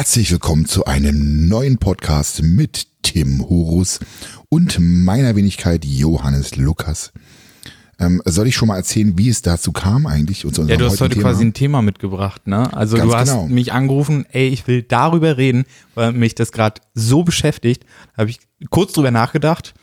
Herzlich willkommen zu einem neuen Podcast mit Tim Horus und meiner Wenigkeit Johannes Lukas. Ähm, soll ich schon mal erzählen, wie es dazu kam eigentlich? Und ja, du hast heute Thema? quasi ein Thema mitgebracht, ne? Also Ganz du hast genau. mich angerufen, ey, ich will darüber reden, weil mich das gerade so beschäftigt. Da habe ich kurz drüber nachgedacht.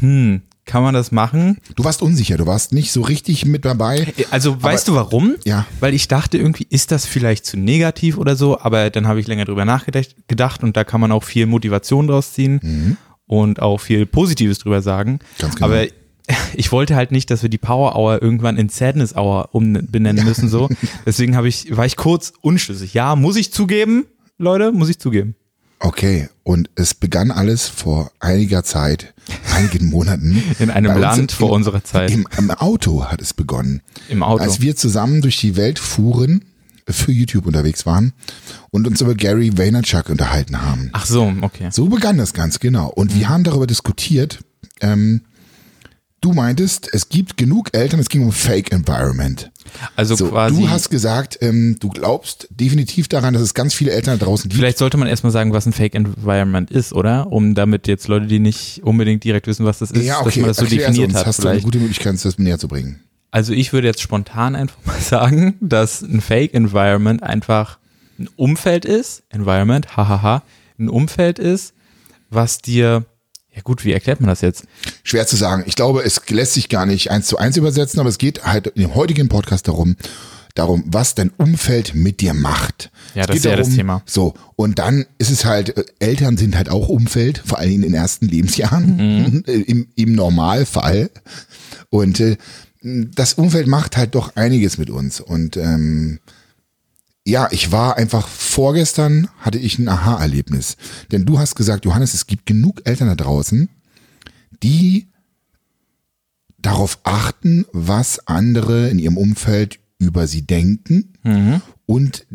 Hm, kann man das machen? Du warst unsicher, du warst nicht so richtig mit dabei. Also weißt du warum? Ja. Weil ich dachte irgendwie, ist das vielleicht zu negativ oder so, aber dann habe ich länger drüber nachgedacht und da kann man auch viel Motivation draus ziehen mhm. und auch viel Positives drüber sagen. Ganz genau. Aber ich wollte halt nicht, dass wir die Power Hour irgendwann in Sadness Hour umbenennen müssen so. Deswegen habe ich war ich kurz unschlüssig. Ja, muss ich zugeben, Leute, muss ich zugeben. Okay, und es begann alles vor einiger Zeit, einigen Monaten. In einem Land vor unserer Zeit. Im, Im, Auto hat es begonnen. Im Auto. Als wir zusammen durch die Welt fuhren, für YouTube unterwegs waren und uns über Gary Vaynerchuk unterhalten haben. Ach so, okay. So begann das ganz genau. Und mhm. wir haben darüber diskutiert, ähm, Du meintest, es gibt genug Eltern, es ging um Fake Environment. Also so, quasi. Du hast gesagt, ähm, du glaubst definitiv daran, dass es ganz viele Eltern da draußen gibt. Vielleicht sollte man erstmal sagen, was ein Fake Environment ist, oder? Um damit jetzt Leute, die nicht unbedingt direkt wissen, was das ist, ja, okay. dass man das so definiert uns. hat. Hast vielleicht. du eine gute Möglichkeit, das näher zu bringen? Also ich würde jetzt spontan einfach mal sagen, dass ein Fake Environment einfach ein Umfeld ist, Environment, hahaha, ein Umfeld ist, was dir ja gut, wie erklärt man das jetzt? Schwer zu sagen. Ich glaube, es lässt sich gar nicht eins zu eins übersetzen, aber es geht halt in dem heutigen Podcast darum, darum, was dein Umfeld mit dir macht. Ja, das ist ja darum, das Thema. So, und dann ist es halt, äh, Eltern sind halt auch Umfeld, vor allem in den ersten Lebensjahren, mhm. im, im Normalfall. Und äh, das Umfeld macht halt doch einiges mit uns. Und ähm, ja, ich war einfach vorgestern hatte ich ein Aha-Erlebnis. Denn du hast gesagt, Johannes, es gibt genug Eltern da draußen, die darauf achten, was andere in ihrem Umfeld über sie denken mhm. und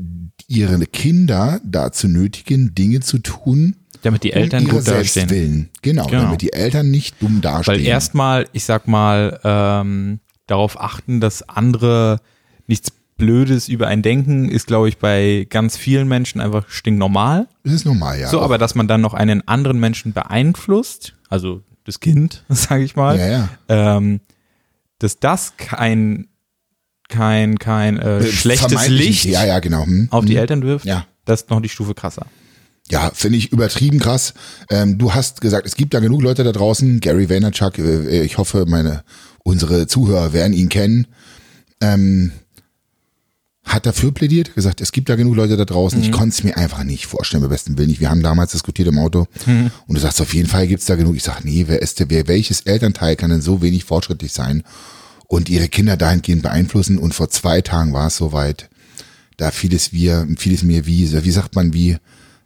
ihre Kinder dazu nötigen, Dinge zu tun, damit die Eltern um gut dastehen. Willen. Genau, genau, damit die Eltern nicht dumm dastehen. Weil erstmal, ich sag mal, ähm, darauf achten, dass andere nichts Blödes über ein Denken ist, glaube ich, bei ganz vielen Menschen einfach stinknormal. Das ist normal, ja. So, aber dass man dann noch einen anderen Menschen beeinflusst, also das Kind, sage ich mal, ja, ja. Ähm, dass das kein kein kein äh, äh schlechtes Licht ja, ja, genau. Hm. auf die hm. Eltern wirft, ja. das ist noch die Stufe krasser. Ja, finde ich übertrieben krass. Ähm, du hast gesagt, es gibt da genug Leute da draußen. Gary Vaynerchuk, äh, ich hoffe, meine unsere Zuhörer werden ihn kennen. Ähm, hat dafür plädiert, gesagt, es gibt da genug Leute da draußen. Mhm. Ich konnte es mir einfach nicht vorstellen, beim besten Willen nicht. Wir haben damals diskutiert im Auto mhm. und du sagst, auf jeden Fall gibt's da genug. Ich sag, nee, wer ist der, wer, welches Elternteil kann denn so wenig fortschrittlich sein und ihre Kinder dahingehend beeinflussen? Und vor zwei Tagen war es soweit. Da fiel es wir, fiel es mir wie, wie sagt man, wie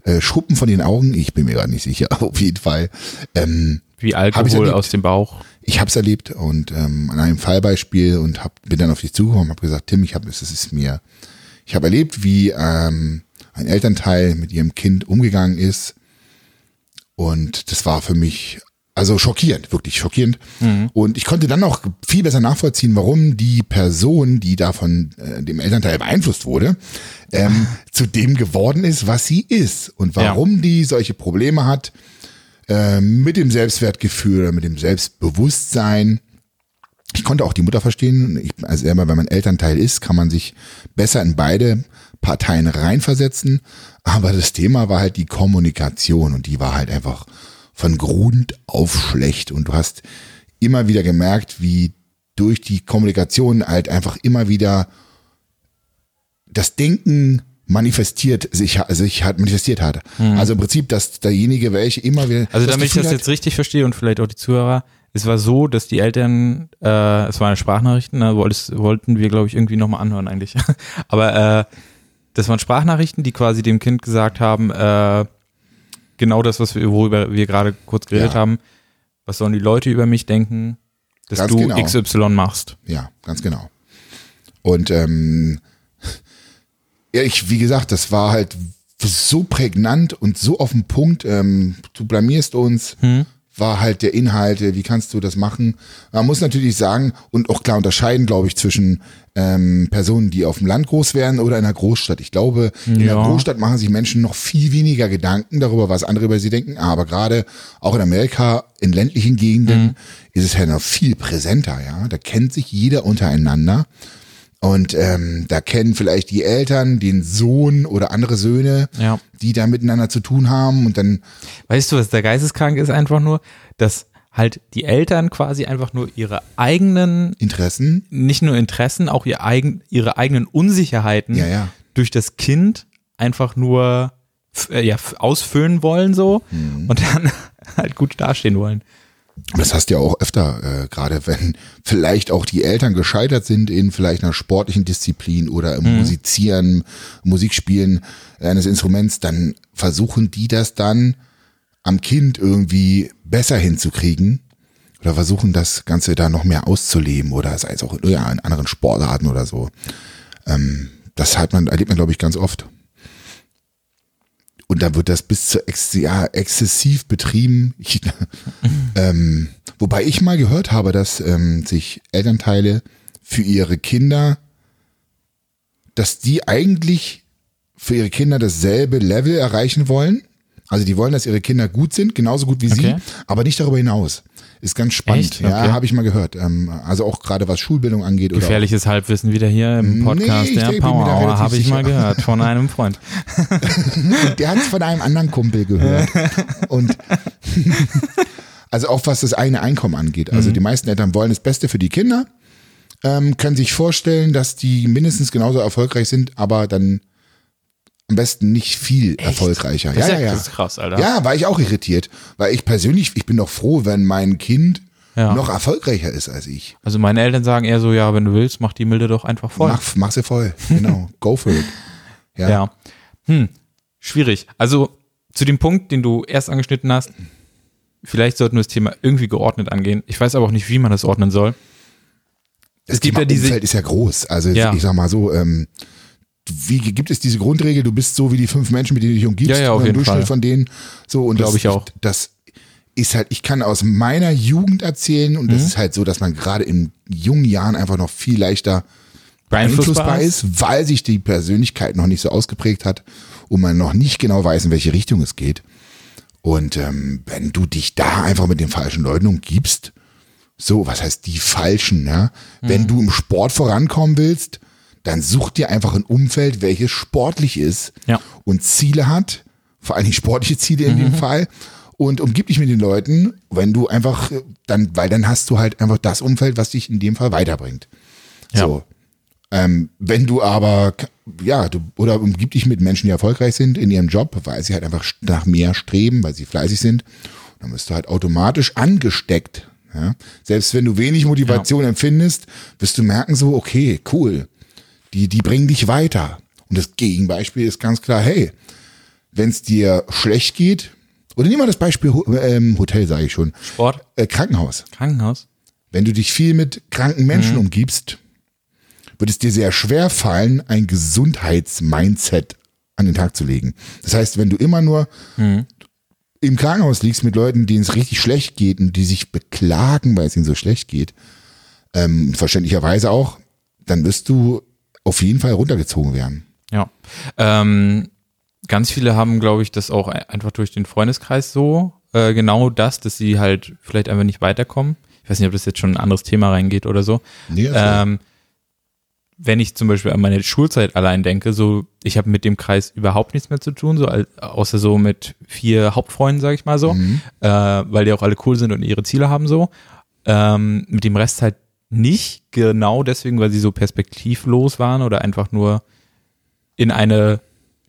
äh, Schuppen von den Augen. Ich bin mir gerade nicht sicher, auf jeden Fall. Ähm, wie Alkohol aus dem Bauch ich habe es erlebt und ähm, an einem Fallbeispiel und hab, bin dann auf dich zugekommen, habe gesagt, Tim, ich habe es ist mir, ich habe erlebt, wie ähm, ein Elternteil mit ihrem Kind umgegangen ist und das war für mich also schockierend, wirklich schockierend. Mhm. Und ich konnte dann auch viel besser nachvollziehen, warum die Person, die da von äh, dem Elternteil beeinflusst wurde, ähm, zu dem geworden ist, was sie ist und warum ja. die solche Probleme hat äh, mit dem Selbstwertgefühl, mit dem Selbstbewusstsein. Ich konnte auch die Mutter verstehen. Ich, also selber, wenn man Elternteil ist, kann man sich besser in beide Parteien reinversetzen. Aber das Thema war halt die Kommunikation und die war halt einfach von Grund auf schlecht. Und du hast immer wieder gemerkt, wie durch die Kommunikation halt einfach immer wieder das Denken manifestiert sich, sich hat manifestiert hat. Mhm. Also im Prinzip, dass derjenige, welche immer wieder. Also damit ich das hat, jetzt richtig verstehe und vielleicht auch die Zuhörer, es war so, dass die Eltern, äh, es war eine Sprachnachrichten, da wollten wir, glaube ich, irgendwie nochmal anhören eigentlich. Aber äh, das waren Sprachnachrichten, die quasi dem Kind gesagt haben, äh, genau das, was wir, worüber wir gerade kurz geredet ja. haben, was sollen die Leute über mich denken, dass ganz du genau. XY machst. Ja, ganz genau. Und ähm, ja, ich, wie gesagt, das war halt so prägnant und so auf den Punkt. Ähm, du blamierst uns, hm. war halt der Inhalt, wie kannst du das machen? Man muss natürlich sagen und auch klar unterscheiden, glaube ich, zwischen ähm, Personen, die auf dem Land groß werden oder in einer Großstadt. Ich glaube, in der Großstadt machen sich Menschen noch viel weniger Gedanken darüber, was andere über sie denken. Aber gerade auch in Amerika, in ländlichen Gegenden, ist es ja noch viel präsenter. Ja, da kennt sich jeder untereinander. Und ähm, da kennen vielleicht die Eltern den Sohn oder andere Söhne, Ja. die da miteinander zu tun haben. Und dann Weißt du, was der geisteskrank ist einfach nur, dass halt die Eltern quasi einfach nur ihre eigenen, Interessen. nicht nur Interessen, auch ihr eigen, ihre eigenen Unsicherheiten Ja, ja. durch das Kind einfach nur äh, ja, ausfüllen wollen so Mhm. und dann halt gut dastehen wollen. Das hast du ja auch öfter, äh, gerade wenn vielleicht auch die Eltern gescheitert sind in vielleicht einer sportlichen Disziplin oder im Musizieren, Musikspielen eines Instruments, dann versuchen die das dann am Kind irgendwie besser hinzukriegen oder versuchen das Ganze da noch mehr auszuleben oder sei es auch ja, in anderen Sportarten oder so. Ähm, das hat man, erlebt man, glaube ich, ganz oft. Und da wird das bis zu ex ja, exzessiv betrieben. Ich, ähm, wobei ich mal gehört habe, dass ähm, sich Elternteile für ihre Kinder, dass die eigentlich für ihre Kinder dasselbe Level erreichen wollen. Also die wollen, dass ihre Kinder gut sind, genauso gut wie sie, Okay. aber nicht darüber hinaus. Ist ganz spannend. Echt? Ja, Okay. habe ich mal gehört. Ähm, also auch gerade was Schulbildung angeht. Oder Gefährliches Halbwissen wieder hier im Podcast Nee, der da Power Hour, habe ich mal sicher. gehört von einem Freund. Der hat es von einem anderen Kumpel gehört. Und also auch was das eigene Einkommen angeht. Also die meisten Eltern wollen das Beste für die Kinder, ähm, können sich vorstellen, dass die mindestens genauso erfolgreich sind, aber dann am besten nicht viel erfolgreicher. Das Ja, ja, ja. das ist krass, Alter. Ja, war ich auch irritiert, weil ich persönlich, ich bin doch froh, wenn mein Kind Ja. noch erfolgreicher ist als ich. Also meine Eltern sagen eher so, ja, wenn du willst, mach die Milde doch einfach voll. Mach, mach sie voll. Genau. Go for it. Ja. Ja. Hm, schwierig. Also zu dem Punkt, den du erst angeschnitten hast, vielleicht sollten wir das Thema irgendwie geordnet angehen. Ich weiß aber auch nicht, wie man das ordnen soll. Das Es gibt Thema ja diese- Umfeld ist ja groß. Also Ja. ich sag mal so, ähm, wie gibt es diese Grundregel, du bist so wie die fünf Menschen, mit denen du dich umgibst, Ja, ja, auf jeden Durchschnitt Fall. von denen. So, und Glaub das, ich auch. Das ist halt, ich kann aus meiner Jugend erzählen und Mhm. das ist halt so, dass man gerade in jungen Jahren einfach noch viel leichter Beeinflussbar ist, weil sich die Persönlichkeit noch nicht so ausgeprägt hat und man noch nicht genau weiß, in welche Richtung es geht. Und ähm, wenn du dich da einfach mit den falschen Leuten umgibst, so, was heißt die falschen, ja? Wenn du im Sport vorankommen willst, dann such dir einfach ein Umfeld, welches sportlich ist Ja. und Ziele hat, vor allen Dingen sportliche Ziele in dem Fall. Und umgib dich mit den Leuten, wenn du einfach, äh, dann, weil dann hast du halt einfach das Umfeld, was dich in dem Fall weiterbringt. Ja. So. Ähm, wenn du aber, ja, du, oder umgib dich mit Menschen, die erfolgreich sind in ihrem Job, weil sie halt einfach nach mehr streben, weil sie fleißig sind, dann bist du halt automatisch angesteckt. Ja? Selbst wenn du wenig Motivation empfindest, wirst du merken so, okay, cool, die, die bringen dich weiter. Und das Gegenbeispiel ist ganz klar, hey, wenn es dir schlecht geht, oder nehmen wir das Beispiel ähm, Hotel, sage ich schon, Sport, äh, Krankenhaus. Krankenhaus. Wenn du dich viel mit kranken Menschen umgibst, wird es dir sehr schwer fallen, ein Gesundheitsmindset an den Tag zu legen. Das heißt, wenn du immer nur im Krankenhaus liegst mit Leuten, denen es richtig schlecht geht und die sich beklagen, weil es ihnen so schlecht geht, ähm, verständlicherweise auch, dann wirst du auf jeden Fall runtergezogen werden. Ja. Ähm, ganz viele haben, glaube ich, das auch ein- einfach durch den Freundeskreis so, äh, genau das, dass sie halt vielleicht einfach nicht weiterkommen. Ich weiß nicht, ob das jetzt schon in ein anderes Thema reingeht oder so. Nee, also, Ähm, wenn ich zum Beispiel an meine Schulzeit allein denke, so, ich habe mit dem Kreis überhaupt nichts mehr zu tun, so außer so mit vier Hauptfreunden, sage ich mal so, äh, weil die auch alle cool sind und ihre Ziele haben so. Ähm, mit dem Rest halt nicht, genau deswegen, weil sie so perspektivlos waren oder einfach nur in eine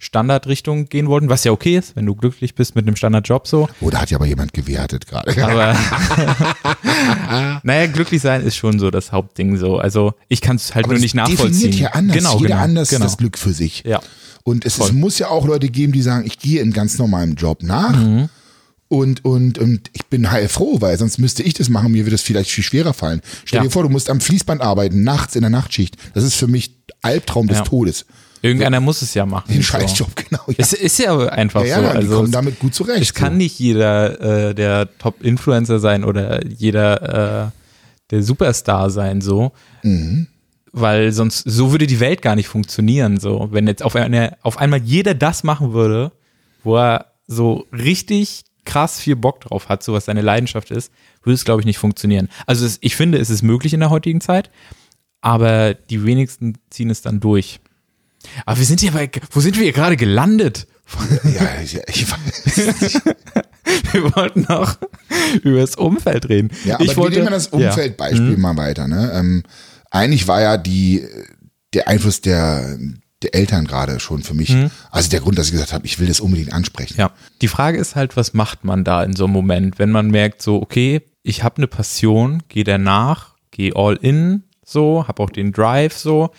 Standardrichtung gehen wollten, was ja okay ist, wenn du glücklich bist mit einem Standardjob so. oh, da hat ja aber jemand gewertet gerade. Aber naja, glücklich sein ist schon so das Hauptding so. Also ich kann es halt Aber nur nicht nachvollziehen. definiert ja anders. Genau, Jeder genau, anders genau. das Glück für sich. Ja. Und es, Voll. muss ja auch Leute geben, die sagen, ich gehe in ganz normalem Job nach Mhm. Und, und, und ich bin heilfroh, weil sonst müsste ich das machen, mir würde es vielleicht viel schwerer fallen. Stell Ja. dir vor, du musst am Fließband arbeiten, nachts in der Nachtschicht. Das ist für mich Albtraum des Ja. Todes. Irgendeiner muss es ja machen. Den so. Scheißjob, genau. Ja. Es ist ja einfach ja, so. ja, die Also kommen es, damit gut zurecht. es kann nicht jeder äh, der Top-Influencer sein oder jeder äh, der Superstar sein, so. Mhm. Weil sonst, so würde die Welt gar nicht funktionieren, so. Wenn jetzt auf, eine, auf einmal jeder das machen würde, wo er so richtig krass viel Bock drauf hat, so was seine Leidenschaft ist, würde es, glaube ich, nicht funktionieren. Also es, ich finde, es ist möglich in der heutigen Zeit, aber die wenigsten ziehen es dann durch. Aber wir sind hier bei, wo sind wir hier gerade gelandet? Ja, ich, ich weiß. Wir wollten noch über das Umfeld reden. Ja, aber ich wollte, wir nehmen das ja. Umfeldbeispiel mal weiter. Ne? Ähm, eigentlich war ja die, der Einfluss der, der Eltern gerade schon für mich, also der Grund, dass ich gesagt habe, ich will das unbedingt ansprechen. Ja, die Frage ist halt, was macht man da in so einem Moment, wenn man merkt, so, okay, ich habe eine Passion, gehe danach, gehe all in, so, habe auch den Drive, so,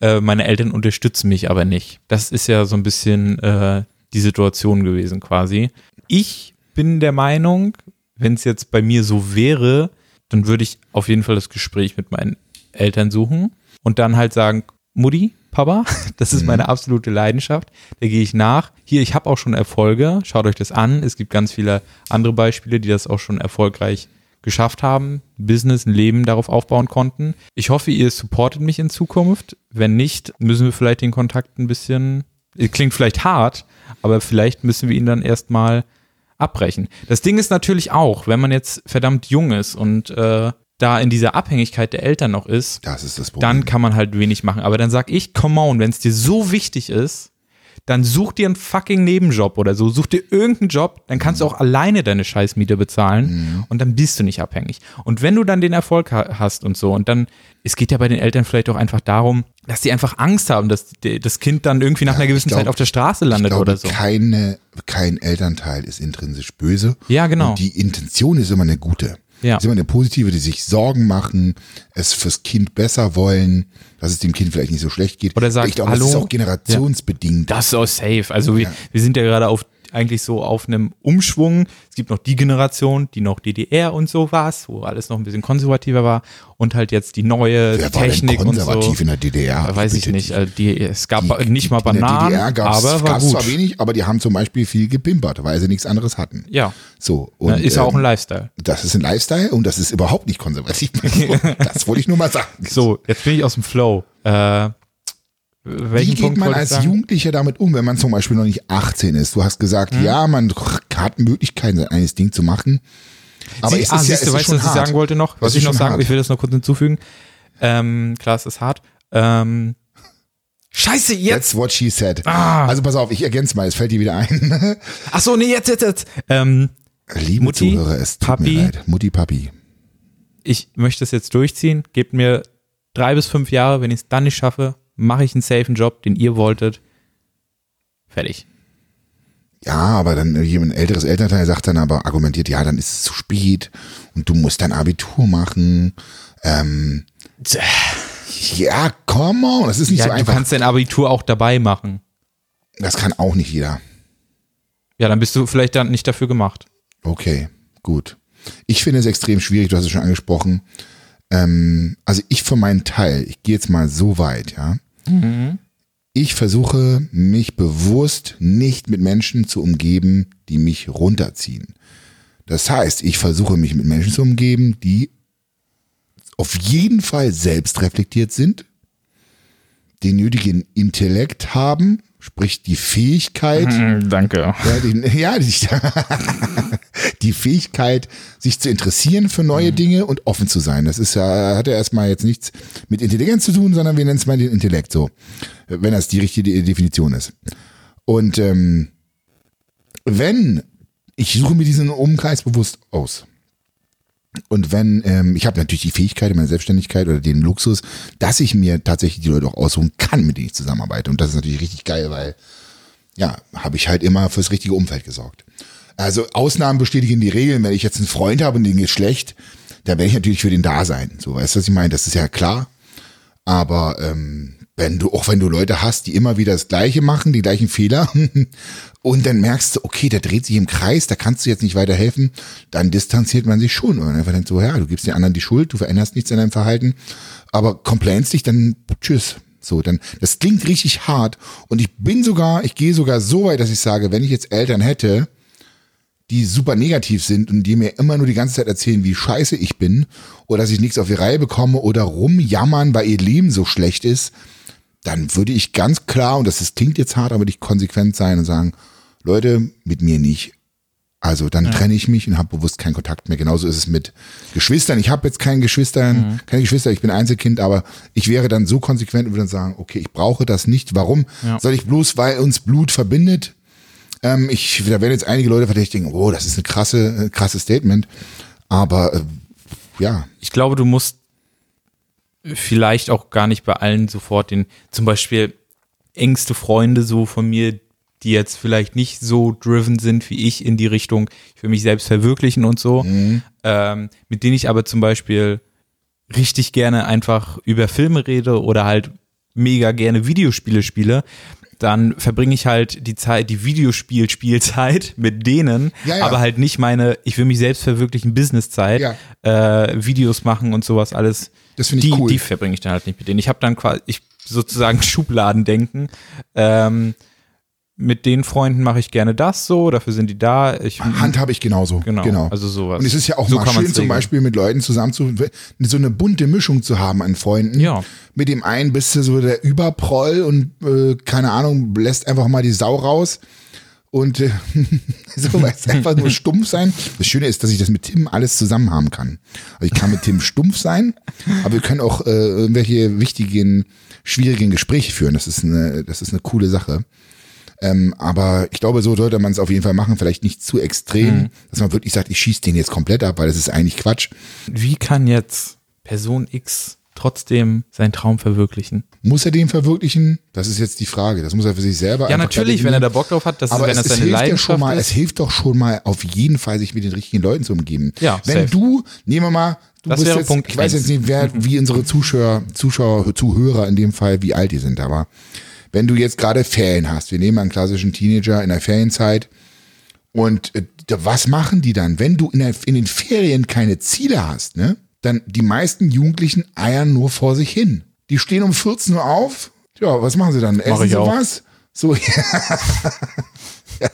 äh, meine Eltern unterstützen mich aber nicht. Das ist ja so ein bisschen äh, die Situation gewesen quasi. Ich bin der Meinung, wenn es jetzt bei mir so wäre, dann würde ich auf jeden Fall das Gespräch mit meinen Eltern suchen und dann halt sagen, Mutti, Papa, das ist meine absolute Leidenschaft, der gehe ich nach. Hier, ich habe auch schon Erfolge, schaut euch das an. Es gibt ganz viele andere Beispiele, die das auch schon erfolgreich geschafft haben, Business, ein Leben darauf aufbauen konnten. Ich hoffe, ihr supportet mich in Zukunft. Wenn nicht, müssen wir vielleicht den Kontakt ein bisschen, klingt vielleicht hart, aber vielleicht müssen wir ihn dann erstmal abbrechen. Das Ding ist natürlich auch, wenn man jetzt verdammt jung ist und äh, da in dieser Abhängigkeit der Eltern noch ist, Das ist das dann kann man halt wenig machen. Aber dann sag ich, come on, wenn es dir so wichtig ist, dann such dir einen fucking Nebenjob oder so. Such dir irgendeinen Job, dann kannst du auch alleine deine Scheißmiete bezahlen und dann bist du nicht abhängig. Und wenn du dann den Erfolg ha hast und so, und dann, es geht ja bei den Eltern vielleicht auch einfach darum, dass die einfach Angst haben, dass die, das Kind dann irgendwie nach einer ich gewissen glaub- Zeit auf der Straße landet glaube, oder so. keine, kein Elternteil ist intrinsisch böse. Ja, genau. Und die Intention ist immer eine gute. Ja. Ist immer eine positive, die sich Sorgen machen, es fürs Kind besser wollen, dass es dem Kind vielleicht nicht so schlecht geht. Oder sagt, ich glaube, das hallo? ist auch generationsbedingt. Das ist auch safe. Also wir, Ja. wir sind ja gerade auf eigentlich so auf einem Umschwung. Es gibt noch die Generation, die noch DDR und so war, wo alles noch ein bisschen konservativer war und halt jetzt die neue Wer war denn Technik und so. konservativ in der DDR? Weiß ich nicht. Also die, es gab Die- nicht mal in der Bananen, DDR gab's, aber war gab's zwar wenig, aber die haben zum Beispiel viel gepimpert, weil sie nichts anderes hatten. Ja, So. Und, ist ja auch ein ähm, Lifestyle. Das ist ein Lifestyle und das ist überhaupt nicht konservativ. das wollte ich nur mal sagen. So, jetzt bin ich aus dem Flow. Äh, Wie welchen geht Punkt man ich als? Jugendlicher damit um, wenn man zum Beispiel noch nicht 18 ist? Du hast gesagt, Mhm. ja, man hat Möglichkeiten, sein eigenes Ding zu machen. Aber Sie, es ist ah, ja, siehst du, weißt du, was ich hart. sagen wollte noch? Was Was ich noch sagen, hart? ich will das noch kurz hinzufügen. Ähm, klar, es ist hart. Ähm, Scheiße, jetzt. That's what she said. Ah. Also pass auf, ich ergänze mal, es fällt dir wieder ein. Ach so, nee, jetzt, jetzt, jetzt. Ähm, Liebe Mutti, Zuhörer, es tut Papi. mir leid. Mutti, Papi. ich möchte es jetzt durchziehen. Gebt mir drei bis fünf Jahre. Wenn ich es dann nicht schaffe, mache ich einen safen Job, den ihr wolltet. Fertig. Ja, aber dann jemand älteres Elternteil sagt dann aber, argumentiert, ja, dann ist es zu spät und du musst dein Abitur machen. Ähm, ja, come on, das ist nicht Ja, so du einfach. kannst dein Abitur auch dabei machen. Das kann auch nicht jeder. Ja, dann bist du vielleicht dann nicht dafür gemacht. Okay, gut. Ich finde es extrem schwierig, du hast es schon angesprochen. Ähm, also ich für meinen Teil, ich gehe jetzt mal so weit, ja. Ich versuche mich bewusst nicht mit Menschen zu umgeben, die mich runterziehen. Das heißt, ich versuche mich mit Menschen zu umgeben, die auf jeden Fall selbst reflektiert sind, den nötigen Intellekt haben, sprich die Fähigkeit, danke. ja, die, ja die, die Fähigkeit, sich zu interessieren für neue Dinge und offen zu sein. Das ist ja, hat ja erstmal jetzt nichts mit Intelligenz zu tun, sondern wir nennen es mal den Intellekt so, wenn das die richtige Definition ist. Und ähm, wenn, ich suche mir diesen Umkreis bewusst aus. Und wenn, ähm, ich habe natürlich die Fähigkeit in meiner Selbstständigkeit oder den Luxus, dass ich mir tatsächlich die Leute auch aussuchen kann, mit denen ich zusammenarbeite. Und das ist natürlich richtig geil, weil ja, habe ich halt immer fürs richtige Umfeld gesorgt. Also Ausnahmen bestätigen die Regeln. Wenn ich jetzt einen Freund habe und den geht schlecht, da werde ich natürlich für den da sein. So, weißt du, was ich meine? Das ist ja klar. Aber ähm, wenn du, auch wenn du Leute hast, die immer wieder das Gleiche machen, die gleichen Fehler, und dann merkst du, okay, der dreht sich im Kreis, da kannst du jetzt nicht weiterhelfen, dann distanziert man sich schon. Und man einfach denkt so, ja, du gibst den anderen die Schuld, du veränderst nichts an deinem Verhalten, aber complainst dich, dann tschüss. So, dann, das klingt richtig hart. Und ich bin sogar, ich gehe sogar so weit, dass ich sage, wenn ich jetzt Eltern hätte, die super negativ sind und die mir immer nur die ganze Zeit erzählen, wie scheiße ich bin oder dass ich nichts auf die Reihe bekomme oder rumjammern, weil ihr Leben so schlecht ist, dann würde ich ganz klar, und das ist, klingt jetzt hart, aber würde ich konsequent sein und sagen, Leute, mit mir nicht. Also dann ja. trenne ich mich und habe bewusst keinen Kontakt mehr. Genauso ist es mit Geschwistern. Ich habe jetzt keine Geschwister, mhm. keine Geschwister, ich bin Einzelkind, aber ich wäre dann so konsequent und würde dann sagen, okay, ich brauche das nicht. Warum? Ja. Soll ich bloß, weil uns Blut verbindet? Ähm, ich, da werden jetzt einige Leute verdächtigen, oh, das ist eine krasse, äh, krasse Statement. Aber äh, ja. Ich glaube, du musst vielleicht auch gar nicht bei allen sofort den, zum Beispiel engste Freunde so von mir, die jetzt vielleicht nicht so driven sind wie ich in die Richtung, ich will mich selbst verwirklichen und so, mhm. ähm, mit denen ich aber zum Beispiel richtig gerne einfach über Filme rede oder halt mega gerne Videospiele spiele, dann verbringe ich halt die Zeit, die Videospiel-Spielzeit mit denen, ja, ja. aber halt nicht meine, ich will mich selbst verwirklichen, Businesszeit, ja. äh, Videos machen und sowas alles. Das finde ich die, cool. Die verbringe ich dann halt nicht mit denen. Ich habe dann quasi, ich sozusagen Schubladendenken. Ähm, mit den Freunden mache ich gerne das so, dafür sind die da. Ich, Hand habe ich genauso. Genau, genau. Also sowas. Und es ist ja auch so mal schön, zum Beispiel mit Leuten zusammen zu, so eine bunte Mischung zu haben an Freunden. Ja. Mit dem einen bist du so der Überproll und äh, keine Ahnung, lässt einfach mal die Sau raus. Und äh, so weil es einfach nur stumpf sein. Das Schöne ist, dass ich das mit Tim alles zusammen haben kann. Also ich kann mit Tim stumpf sein, aber wir können auch äh, irgendwelche wichtigen, schwierigen Gespräche führen. Das ist eine, das ist eine coole Sache. Ähm, aber ich glaube, so sollte man es auf jeden Fall machen. Vielleicht nicht zu extrem, mhm. dass man wirklich sagt, ich schieße den jetzt komplett ab, weil das ist eigentlich Quatsch. Wie kann jetzt Person X trotzdem seinen Traum verwirklichen. Muss er den verwirklichen? Das ist jetzt die Frage. Das muss er für sich selber Ja, natürlich, wenn er da Bock drauf hat, das aber ist, wenn es, das seine Leidenschaft ja schon mal, ist. Es hilft doch schon mal auf jeden Fall, sich mit den richtigen Leuten zu umgeben. Ja, wenn safe. du, nehmen wir mal, du Das bist wäre jetzt, Punkt ich weiß jetzt nicht, wer, wie unsere Zuschauer, Zuschauer, Zuhörer in dem Fall, wie alt die sind, aber wenn du jetzt gerade Ferien hast, wir nehmen einen klassischen Teenager in der Ferienzeit und äh, was machen die dann, wenn du in, der, in den Ferien keine Ziele hast, ne? Dann die meisten Jugendlichen eiern nur vor sich hin. Die stehen um 14 Uhr auf. Ja, was machen sie dann? Essen ich sie auch. was? So, ja. ja.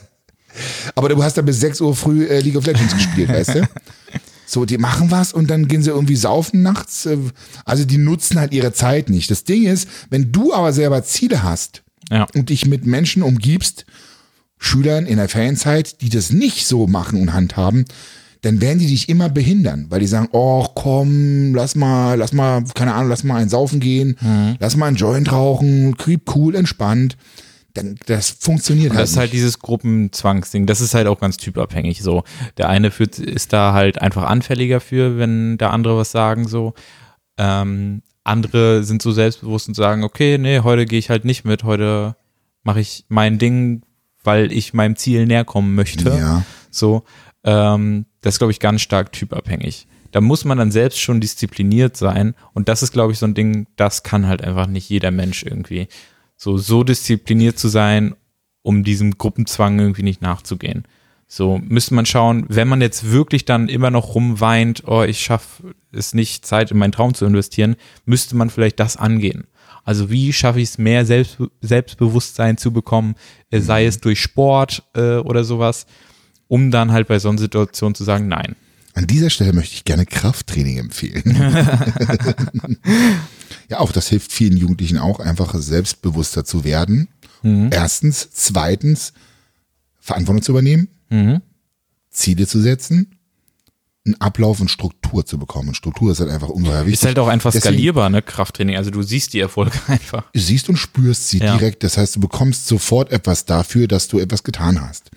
Aber du hast da bis 6 Uhr früh äh, League of Legends gespielt, weißt du? So, die machen was und dann gehen sie irgendwie saufen nachts. äh, Also die nutzen halt ihre Zeit nicht. Das Ding ist, wenn du aber selber Ziele hast Ja. und dich mit Menschen umgibst, Schülern in der Ferienzeit, die das nicht so machen und handhaben, dann werden die dich immer behindern, weil die sagen, oh komm, lass mal, lass mal, keine Ahnung, lass mal ein Saufen gehen, Mhm. lass mal einen Joint rauchen, creep cool, entspannt. Dann, das funktioniert Und halt das ist halt dieses Gruppenzwangsding. Das ist halt auch ganz typabhängig so. Der eine fühlt, ist da halt einfach anfälliger für, wenn der andere was sagen so. Ähm, andere sind so selbstbewusst und sagen, okay, nee, heute gehe ich halt nicht mit. Heute mache ich mein Ding, weil ich meinem Ziel näher kommen möchte. Ja. So, ähm, das ist, glaube ich, ganz stark typabhängig. Da muss man dann selbst schon diszipliniert sein. Und das ist, glaube ich, so ein Ding, das kann halt einfach nicht jeder Mensch irgendwie. So, so diszipliniert zu sein, um diesem Gruppenzwang irgendwie nicht nachzugehen. So müsste man schauen, wenn man jetzt wirklich dann immer noch rumweint, oh, ich schaffe es nicht, Zeit in meinen Traum zu investieren, müsste man vielleicht das angehen. Also wie schaffe ich es, mehr Selbst Selbstbewusstsein zu bekommen, äh, sei es durch Sport äh, oder sowas, um dann halt bei so einer Situation zu sagen, nein. An dieser Stelle möchte ich gerne Krafttraining empfehlen. ja, auch das hilft vielen Jugendlichen auch, einfach selbstbewusster zu werden. Erstens. Zweitens, Verantwortung zu übernehmen, Mhm. Ziele zu setzen, einen Ablauf und Struktur zu bekommen. Und Struktur ist halt einfach ungeheuer wichtig. Ist halt auch einfach Deswegen- skalierbar, ne, Krafttraining. Also du siehst die Erfolge einfach. Du siehst und spürst sie Ja. direkt. Das heißt, du bekommst sofort etwas dafür, dass du etwas getan hast.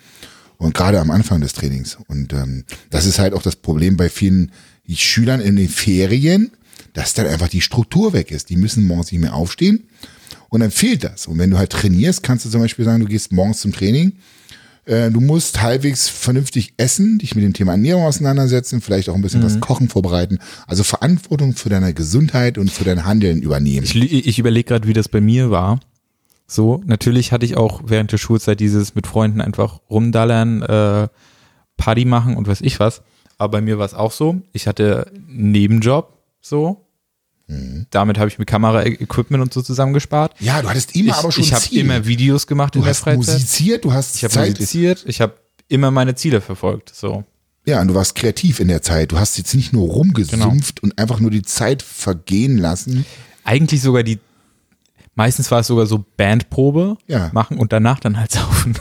Und gerade am Anfang des Trainings. Und ähm, das ist halt auch das Problem bei vielen Schülern in den Ferien, dass dann einfach die Struktur weg ist. Die müssen morgens nicht mehr aufstehen. Und dann fehlt das. Und wenn du halt trainierst, kannst du zum Beispiel sagen, du gehst morgens zum Training. Äh, Du musst halbwegs vernünftig essen, dich mit dem Thema Ernährung auseinandersetzen, vielleicht auch ein bisschen was kochen vorbereiten. Also Verantwortung für deine Gesundheit und für dein Handeln übernehmen. Ich, ich überlege gerade, wie das bei mir war. So, natürlich hatte ich auch während der Schulzeit dieses mit Freunden einfach rumdallern, äh, Party machen und was ich was. Aber bei mir war es auch so. Ich hatte einen Nebenjob, so. Damit habe ich mir Kamera-Equipment und so zusammengespart. Ja, du hattest immer ich aber schon ich habe immer Videos gemacht du in der hast Freizeit. musiziert, du hast Ich habe musiziert, ich habe immer meine Ziele verfolgt. So. Ja, und du warst kreativ in der Zeit. Du hast jetzt nicht nur rumgesumpft und einfach nur die Zeit vergehen lassen. Eigentlich sogar die, meistens war es sogar so Bandprobe Ja. machen und danach dann halt saufen.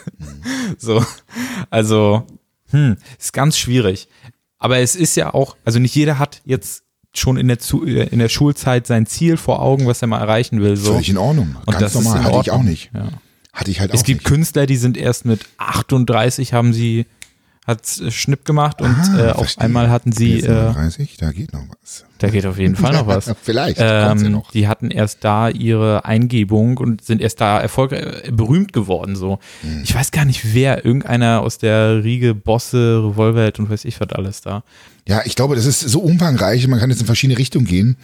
So. Also, hm, ist ganz schwierig. Aber es ist ja auch, also nicht jeder hat jetzt schon in der, Zu in der Schulzeit sein Ziel vor Augen, was er mal erreichen will. So. Völlig in Ordnung. Und Ganz normal. Hatte ich auch nicht. Ja. Hatte ich halt Es auch gibt nicht. Künstler, die sind erst mit 38 haben sie hat Schnipp gemacht und Ah, äh, auf verstehe. einmal hatten sie, äh, 30, da geht noch was. da geht auf jeden Fall noch was. Vielleicht, kommt's ja Ähm, noch. die hatten erst da ihre Eingebung und sind erst da erfolgreich berühmt geworden. So, Mhm. ich weiß gar nicht wer, irgendeiner aus der Riege Bosse, Revolverheld und weiß ich was alles da. Ja, ich glaube, das ist so umfangreich, man kann jetzt in verschiedene Richtungen gehen.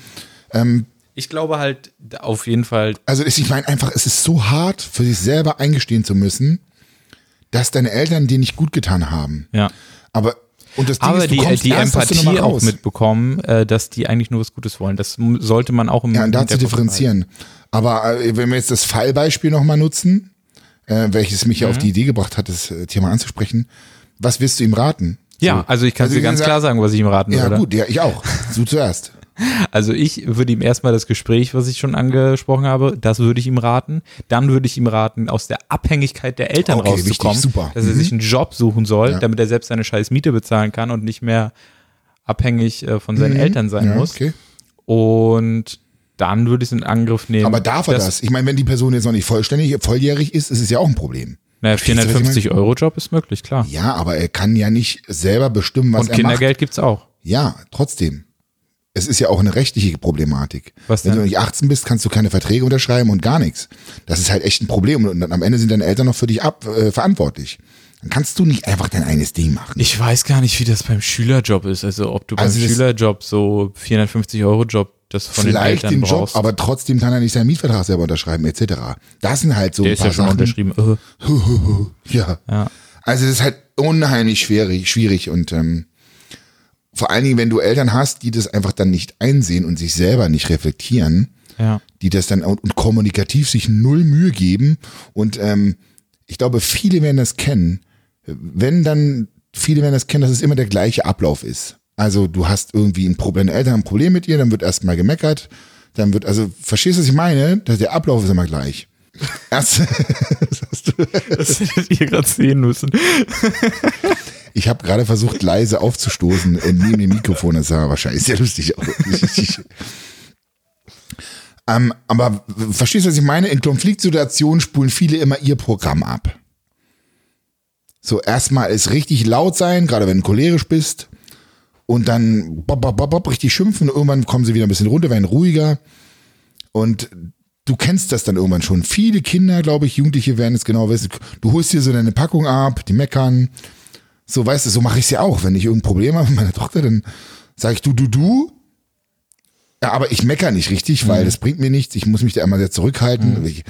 Ich glaube halt auf jeden Fall. Also ich meine einfach, es ist so hart, für sich selber eingestehen zu müssen, dass deine Eltern dir nicht gut getan haben. Ja. Aber und das Ding Aber ist, du die, kommst die erst Empathie auch mitbekommen, äh, dass die eigentlich nur was Gutes wollen. Das sollte man auch im Ja, und da zu differenzieren. Aber äh, wenn wir jetzt das Fallbeispiel nochmal nutzen, äh, welches mich ja Mhm. auf die Idee gebracht hat, das äh, Thema anzusprechen, was wirst du ihm raten? Ja, also ich kann Also dir ganz klar sagen, was ich ihm raten Ja, würde. gut, ja, ich auch. Du zuerst. Also ich würde ihm erstmal das Gespräch, was ich schon angesprochen habe, das würde ich ihm raten. Dann würde ich ihm raten, aus der Abhängigkeit der Eltern Okay, rauszukommen, wichtig, super. dass er Mhm. sich einen Job suchen soll, Ja. damit er selbst seine scheiß Miete bezahlen kann und nicht mehr abhängig äh, von seinen Eltern sein Mhm. ja, muss. okay. Und dann würde ich es in Angriff nehmen. Aber darf er das? Ich meine, wenn die Person jetzt noch nicht vollständig, volljährig ist, ist es ja auch ein Problem. Naja, Verstehst du, was ich 450 Euro Job ist möglich, klar. Ja, aber er kann ja nicht selber bestimmen, was und er Kindergeld gibt's auch. macht. Ja, trotzdem. Es ist ja auch eine rechtliche Problematik. Was Wenn denn? du nicht 18 bist, kannst du keine Verträge unterschreiben und gar nichts. Das ist halt echt ein Problem. Und dann am Ende sind deine Eltern noch für dich ab, äh, verantwortlich. Dann kannst du nicht einfach dein eines Ding machen. Ich weiß gar nicht, wie das beim Schülerjob ist. Also ob du Also beim Schülerjob so 450 Euro Job das von Vielleicht den Eltern den Job, brauchst. aber trotzdem kann er nicht seinen Mietvertrag selber unterschreiben, etc. Das sind halt so der ein ist paar ja schon Sachen. unterschrieben. Ja. Ja. Also das ist halt unheimlich schwierig, schwierig und ähm, vor allen Dingen, wenn du Eltern hast, die das einfach dann nicht einsehen und sich selber nicht reflektieren, Ja. die das dann und, und kommunikativ sich null Mühe geben und ähm, ich glaube, viele werden das kennen. Wenn dann, viele werden das kennen, dass es immer der gleiche Ablauf ist. Also du hast irgendwie ein Problem, deine Eltern haben ein Problem mit dir, dann wird erstmal gemeckert, dann wird, also verstehst du, was ich meine? Dass Der Ablauf ist immer gleich. Erst, was hast du? Das hättet ihr gerade sehen müssen. Ich habe gerade versucht, leise aufzustoßen neben dem Mikrofon. Das war wahrscheinlich sehr lustig. ähm, aber verstehst du, was ich meine? In Konfliktsituationen spulen viele immer ihr Programm ab. So, erstmal ist richtig laut sein, gerade wenn du cholerisch bist. Und dann bop, bop, bop, bop, richtig schimpfen. Und irgendwann kommen sie wieder ein bisschen runter, werden ruhiger. Und du kennst das dann irgendwann schon. Viele Kinder, glaube ich, Jugendliche werden es genau wissen. Du holst dir so deine Packung ab, die meckern. So, weißt du, so mache ich es ja auch. Wenn ich irgendein Problem habe mit meiner Tochter, dann sage ich du, du, du. Ja, aber ich mecker nicht richtig, weil das bringt mir nichts. Ich muss mich da immer sehr zurückhalten. Ich,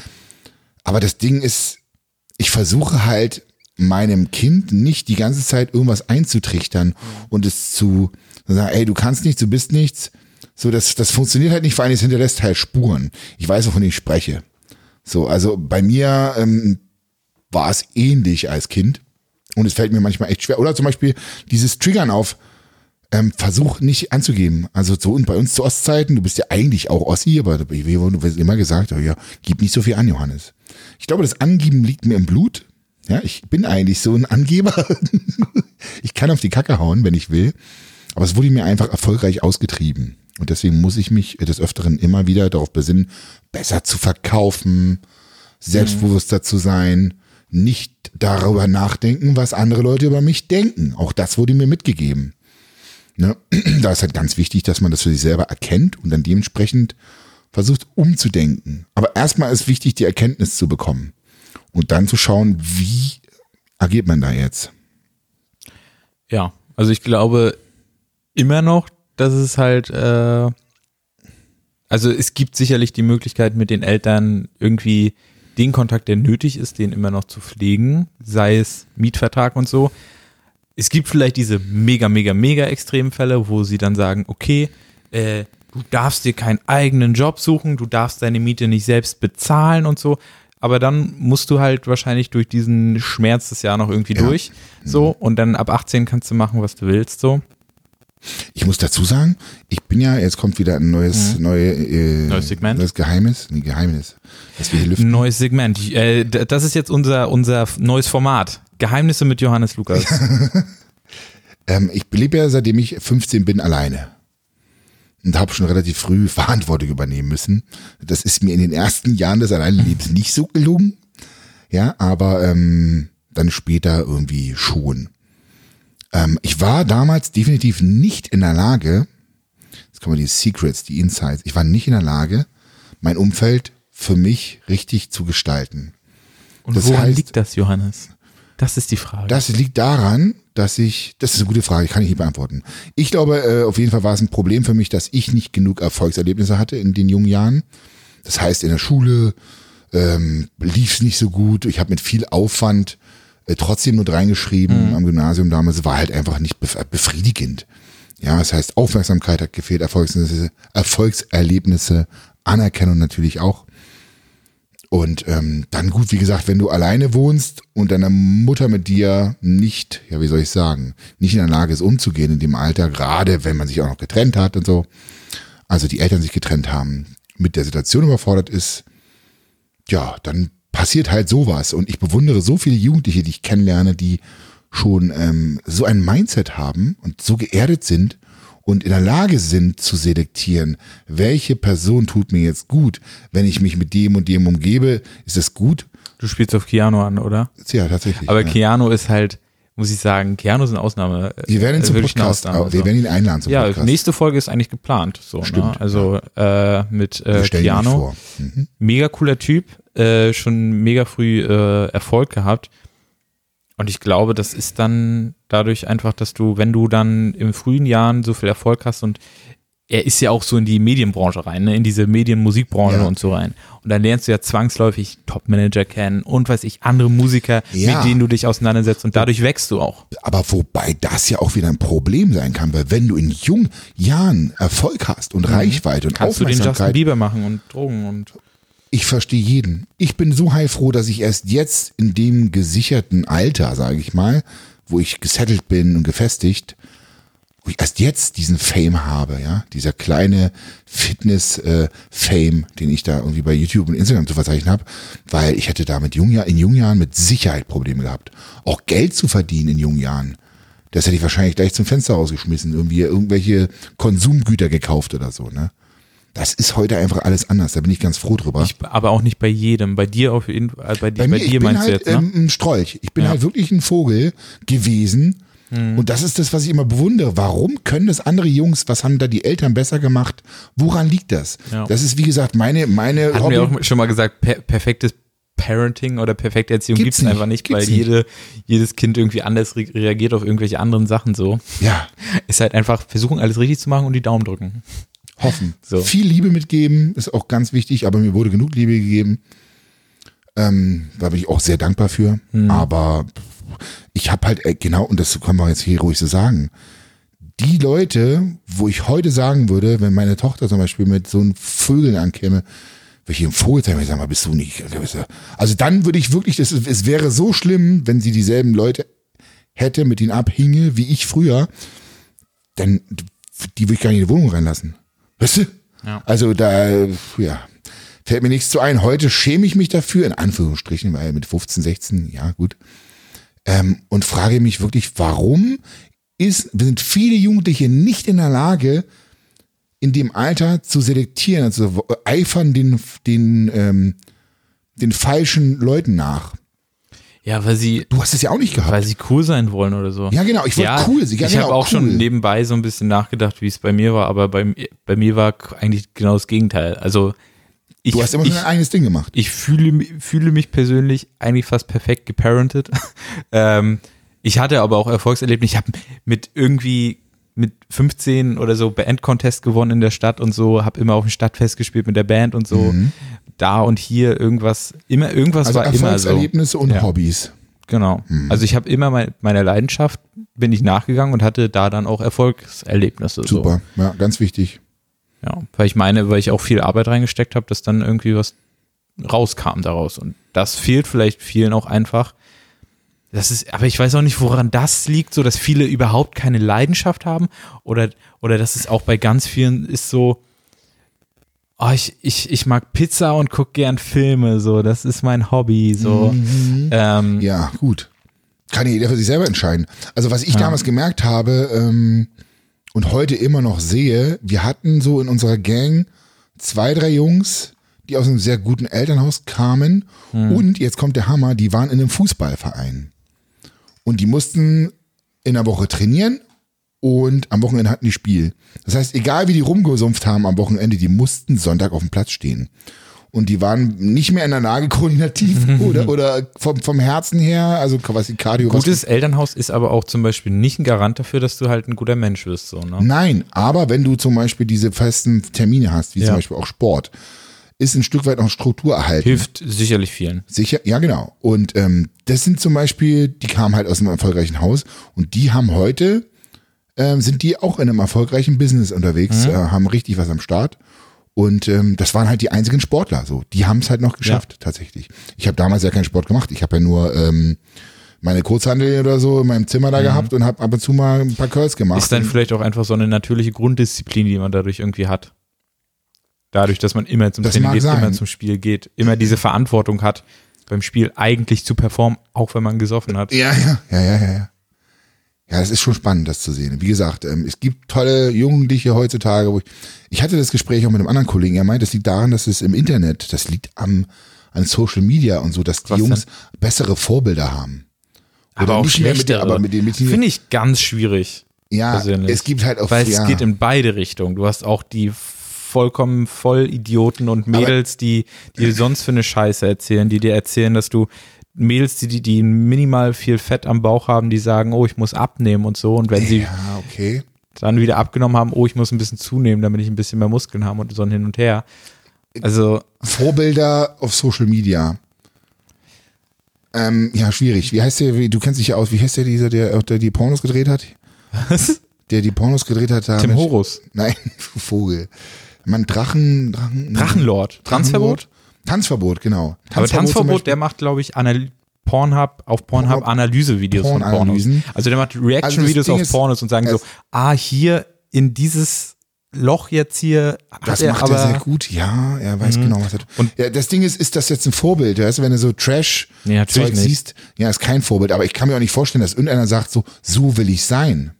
aber das Ding ist, ich versuche halt meinem Kind nicht die ganze Zeit irgendwas einzutrichtern und es zu sagen, ey, du kannst nichts, du bist nichts. So, das, das funktioniert halt nicht, vor allem es hinterlässt halt Spuren. Ich weiß, wovon ich spreche. So, also bei mir ähm, war es ähnlich als Kind. Und es fällt mir manchmal echt schwer. Oder zum Beispiel dieses Triggern auf, ähm, versuch nicht anzugeben. Also so und bei uns zu Ostzeiten, du bist ja eigentlich auch Ossi, aber wir wurden immer gesagt, oh ja, gib nicht so viel an, Johannes. Ich glaube, das Angeben liegt mir im Blut. Ja, ich bin eigentlich so ein Angeber. ich kann auf die Kacke hauen, wenn ich will. Aber es wurde mir einfach erfolgreich ausgetrieben. Und deswegen muss ich mich des Öfteren immer wieder darauf besinnen, besser zu verkaufen, selbstbewusster zu sein, nicht darüber nachdenken, was andere Leute über mich denken. Auch das wurde mir mitgegeben. Ne? Da ist halt ganz wichtig, dass man das für sich selber erkennt und dann dementsprechend versucht umzudenken. Aber erstmal ist wichtig, die Erkenntnis zu bekommen und dann zu schauen, wie agiert man da jetzt. Ja, also ich glaube immer noch, dass es halt, äh, also es gibt sicherlich die Möglichkeit mit den Eltern irgendwie den Kontakt, der nötig ist, den immer noch zu pflegen, sei es Mietvertrag und so. Es gibt vielleicht diese mega, mega, mega extremen Fälle, wo sie dann sagen, okay, äh, du darfst dir keinen eigenen Job suchen, du darfst deine Miete nicht selbst bezahlen und so. Aber dann musst du halt wahrscheinlich durch diesen Schmerz des Jahr noch irgendwie Ja. durch. So, und dann ab 18 kannst du machen, was du willst. So. Ich muss dazu sagen, ich bin ja, jetzt kommt wieder ein neues, neue, äh, Mhm. Neues Segment. Neues Geheimnis, nee, Geheimnis, das wir hier lüften. Neues Segment. Äh, das ist jetzt unser, unser neues Format. Geheimnisse mit Johannes Lukas. Ähm, ich lebe ja, seitdem ich 15 bin, alleine. Und habe schon relativ früh Verantwortung übernehmen müssen. Das ist mir in den ersten Jahren des Alleinlebens nicht so gelungen. Ja, aber ähm, dann später irgendwie schon. Ähm, ich war damals definitiv nicht in der Lage, jetzt kommen die Secrets, die Insights, ich war nicht in der Lage, mein Umfeld für mich richtig zu gestalten. Und Das woran heißt- liegt das, Johannes? Das ist die Frage. Das liegt daran, dass ich, das ist eine gute Frage, kann ich nicht beantworten. Ich glaube, äh, auf jeden Fall war es ein Problem für mich, dass ich nicht genug Erfolgserlebnisse hatte in den jungen Jahren. Das heißt, in der Schule ähm, lief es nicht so gut. Ich habe mit viel Aufwand äh, trotzdem nur reingeschrieben am Gymnasium damals. War halt einfach nicht bef befriedigend. Ja, das heißt, Aufmerksamkeit hat gefehlt, Erfolgserlebnisse, Erfolgserlebnisse, Anerkennung natürlich auch. Und ähm, dann gut, wie gesagt, wenn du alleine wohnst und deine Mutter mit dir nicht, ja, wie soll ich sagen, nicht in der Lage ist umzugehen in dem Alter, gerade wenn man sich auch noch getrennt hat und so, also die Eltern sich getrennt haben, mit der Situation überfordert ist, ja, dann passiert halt sowas. Und ich bewundere so viele Jugendliche, die ich kennenlerne, die schon ähm, so ein Mindset haben und so geerdet sind und in der Lage sind zu selektieren, welche Person tut mir jetzt gut. Wenn ich mich mit dem und dem umgebe, ist es gut. du spielst auf Keanu an, oder? Ja, tatsächlich. Aber ja. Keanu ist halt, muss ich sagen, Keanu ist eine Ausnahme. Wir werden ihn äh, zum eine Podcast, Ausnahme, aber wir so. werden ihn einladen zum ja, Podcast. nächste Folge ist eigentlich geplant. So, Stimmt, ne? Also äh, mit äh, Keanu. vor. Mhm. Mega cooler Typ, äh, schon mega früh äh, Erfolg gehabt. Und ich glaube, das ist dann dadurch einfach, dass du, wenn du dann im frühen Jahren so viel Erfolg hast und er ist ja auch so in die Medienbranche rein, ne? in diese Medienmusikbranche Ja. und so rein. Und dann lernst du ja zwangsläufig Topmanager kennen und weiß ich, andere Musiker, Ja. mit denen du dich auseinandersetzt und dadurch wächst du auch. Aber wobei das ja auch wieder ein Problem sein kann, weil wenn du in jungen Jahren Erfolg hast und Reichweite und Mhm. Kannst du den Justin Aufmerksamkeit, Bieber machen und Drogen und ich verstehe jeden. Ich bin so heilfroh, dass ich erst jetzt in dem gesicherten Alter, sage ich mal, wo ich gesettelt bin und gefestigt, wo ich erst jetzt diesen Fame habe, ja, dieser kleine Fitness-Fame, den ich da irgendwie bei YouTube und Instagram zu verzeichnen habe, weil ich hätte da mit jungen, Jahr- in jungen Jahren mit Sicherheit Probleme gehabt. Auch Geld zu verdienen in jungen Jahren. Das hätte ich wahrscheinlich gleich zum Fenster rausgeschmissen, irgendwie irgendwelche Konsumgüter gekauft oder so, ne? Das ist heute einfach alles anders, da bin ich ganz froh drüber. ich, aber auch nicht bei jedem. Bei dir auf jeden Fall, bei, dir- Bei bei mir, ich dir bin meinst halt du jetzt, ne? ähm, ein Strolch. Ich bin Ja. halt wirklich ein Vogel gewesen. Und das ist das, was ich immer bewundere. Warum können das andere Jungs, was haben da die Eltern besser gemacht? Woran liegt das? Ja. Das ist, wie gesagt, meine, meine Hatten wir auch schon mal gesagt, per perfektes Parenting oder perfekte Erziehung Gibt's gibt's einfach nicht, weil jede, jedes Kind irgendwie anders re reagiert auf irgendwelche anderen Sachen so. Ja, Ist halt einfach versuchen, alles richtig zu machen und die Daumen drücken. Hoffen. So. Viel Liebe mitgeben ist auch ganz wichtig, aber mir wurde genug Liebe gegeben. Ähm, da bin ich auch sehr dankbar für. Hm. Aber ich habe halt, äh, genau, und das können wir jetzt hier ruhig so sagen, die Leute, wo ich heute sagen würde, wenn meine Tochter zum Beispiel mit so einem Vögeln ankäme, würde ich im Vogel sagen, sag mal, bist du nicht. Also dann würde ich wirklich, das, es wäre so schlimm, wenn sie dieselben Leute hätte, mit denen abhinge, wie ich früher, dann die würde ich gar nicht in die Wohnung reinlassen. Weißt du? Ja. Also da, ja, fällt mir nichts zu ein. Heute schäme ich mich dafür, in Anführungsstrichen, weil mit 15, 16, ja gut, ähm, und frage mich wirklich, warum ist, sind viele Jugendliche nicht in der Lage, in dem Alter zu selektieren, also eifern den, den, ähm, den falschen Leuten nach. Ja, weil sie, Du hast es ja auch nicht gehabt. weil sie cool sein wollen oder so. Ja, genau, ich wollte ja, cool. Ja, ich genau, habe auch cool. schon nebenbei so ein bisschen nachgedacht, wie es bei mir war, aber bei, mir- bei mir war eigentlich genau das Gegenteil. Also ich, Du hast immer ich, schon dein eigenes Ding gemacht. ich fühle, fühle mich persönlich eigentlich fast perfekt geparentet. ähm, ich hatte aber auch Erfolgserlebnisse. Ich habe mit irgendwie mit 15 oder so Band-Contest gewonnen in der Stadt und so, habe immer auf dem Stadtfest gespielt mit der Band und so. Da und hier irgendwas, immer irgendwas Also war immer so. Erfolgserlebnisse und Ja. Hobbys. Genau. Also ich habe immer mein, meiner Leidenschaft bin ich nachgegangen und hatte da dann auch Erfolgserlebnisse. Super, ja, ganz wichtig. Ja, weil ich meine, weil ich auch viel Arbeit reingesteckt habe, dass dann irgendwie was rauskam daraus. Und das fehlt vielleicht vielen auch einfach. Das ist, aber ich weiß auch nicht, woran das liegt, so dass viele überhaupt keine Leidenschaft haben oder, oder dass es auch bei ganz vielen ist so, oh, ich, ich, ich mag Pizza und gucke gern Filme, so, das ist mein Hobby, so. Mhm. Ähm, Ja, gut. Kann jeder für sich selber entscheiden. Also was ich Ja. damals gemerkt habe ähm, und heute immer noch sehe, wir hatten so in unserer Gang zwei, drei Jungs, die aus einem sehr guten Elternhaus kamen Hm. und jetzt kommt der Hammer, die waren in einem Fußballverein. Und die mussten in der Woche trainieren und am Wochenende hatten die Spiel. Das heißt, egal wie die rumgesumpft haben am Wochenende, die mussten Sonntag auf dem Platz stehen. Und die waren nicht mehr in der Lage, koordinativ oder, oder vom, vom Herzen her, also was die Cardio Gutes Elternhaus ist aber auch zum Beispiel nicht ein Garant dafür, dass du halt ein guter Mensch wirst, so, ne? Nein, aber wenn du zum Beispiel diese festen Termine hast, wie Ja. zum Beispiel auch Sport, ist ein Stück weit auch Struktur erhalten. Hilft sicherlich vielen. Sicher, ja genau. Und ähm, das sind zum Beispiel, die kamen halt aus einem erfolgreichen Haus und die haben heute, ähm, sind die auch in einem erfolgreichen Business unterwegs, äh, haben richtig was am Start. Und ähm, das waren halt die einzigen Sportler. So, die haben es halt noch geschafft tatsächlich. Ich habe damals ja keinen Sport gemacht. Ich habe ja nur ähm, meine Kurzhandel oder so in meinem Zimmer da gehabt und habe ab und zu mal ein paar Curls gemacht. Ist dann vielleicht auch einfach so eine natürliche Grunddisziplin, die man dadurch irgendwie hat. Dadurch, dass man immer zum Das Training geht, sein. immer zum Spiel geht, immer diese Verantwortung hat, beim Spiel eigentlich zu performen, auch wenn man gesoffen hat. Ja, ja, ja, ja, ja. Ja. Das ist schon spannend, das zu sehen. Wie gesagt, ähm, es gibt tolle Jugendliche heutzutage, wo ich, ich hatte das Gespräch auch mit einem anderen Kollegen, er meint, das liegt daran, dass es im Internet, das liegt am, an Social Media und so, dass die Was Jungs bessere Vorbilder haben. aber auch nicht mehr mit schlechter. aber mit den- mit den- Finde ich ganz schwierig. Ja, persönlich. es gibt halt auch, Weil ja, es geht in beide Richtungen. Du hast auch die vollkommen Vollidioten und Mädels, die die sonst für eine Scheiße erzählen, die dir erzählen, dass du Mädels, die, die, die minimal viel Fett am Bauch haben, die sagen, oh, ich muss abnehmen und so. Und wenn sie ja, okay. dann wieder abgenommen haben, oh, ich muss ein bisschen zunehmen, damit ich ein bisschen mehr Muskeln habe und so ein hin und her. Also, Vorbilder auf Social Media. Ähm, ja, schwierig. Wie heißt der, wie, du kennst dich ja aus, wie heißt der dieser, der, der die Pornos gedreht hat? Der die Pornos gedreht hat, da Tim Horus. Nein, Vogel. Man Drachen, Drachen. Drachenlord. Tanzverbot? Tanzverbot, genau. Aber zum Tanzverbot, der macht, glaube ich, Anal Pornhub, auf Pornhub Pornhub- Analysevideos von Pornos. Also der macht Also Reaction-Videos Ding auf Pornos und sagen so, ah, hier in dieses Loch jetzt hier hat Das macht aber er sehr gut, ja, er weiß genau, was er tut. Und- ja, das Ding ist, ist das jetzt ein Vorbild? Weißt du, wenn du so Nee, natürlich nicht. siehst, ja, ist kein Vorbild, aber ich kann mir auch nicht vorstellen, dass irgendeiner sagt, so, so will ich sein.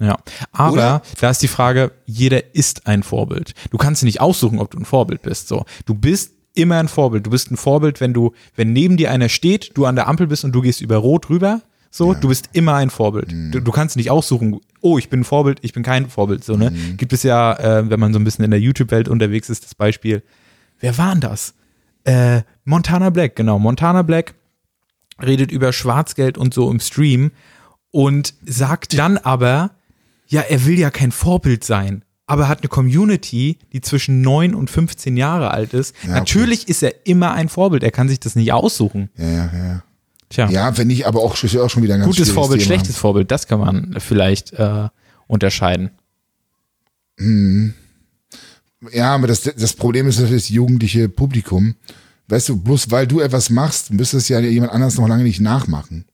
Ja, aber Oder? da ist die Frage, jeder ist ein Vorbild. Du kannst dir nicht aussuchen, ob du ein Vorbild bist. So, du bist immer ein Vorbild. Du bist ein Vorbild, wenn du, wenn neben dir einer steht, du an der Ampel bist und du gehst über Rot rüber. So, du bist immer ein Vorbild. Du, du kannst nicht aussuchen, oh, ich bin ein Vorbild, ich bin kein Vorbild. So, ne? Gibt es ja, äh, wenn man so ein bisschen in der YouTube-Welt unterwegs ist, das Beispiel, wer war denn das? Äh, Montana Black, genau. Montana Black redet über Schwarzgeld und so im Stream und sagt dann aber, ja, er will ja kein Vorbild sein, aber hat eine Community, die zwischen 9 und 15 Jahre alt ist. okay. Natürlich ist er immer ein Vorbild, er kann sich das nicht aussuchen. Ja, ja, ja. Tja, Ja, finde ich aber auch, auch schon wieder ein ganz gutes Vorbild, Thema. schlechtes Vorbild, das kann man vielleicht äh, unterscheiden. Ja, aber das, das Problem ist natürlich das jugendliche Publikum. Weißt du, bloß weil du etwas machst, müsste es ja jemand anders noch lange nicht nachmachen.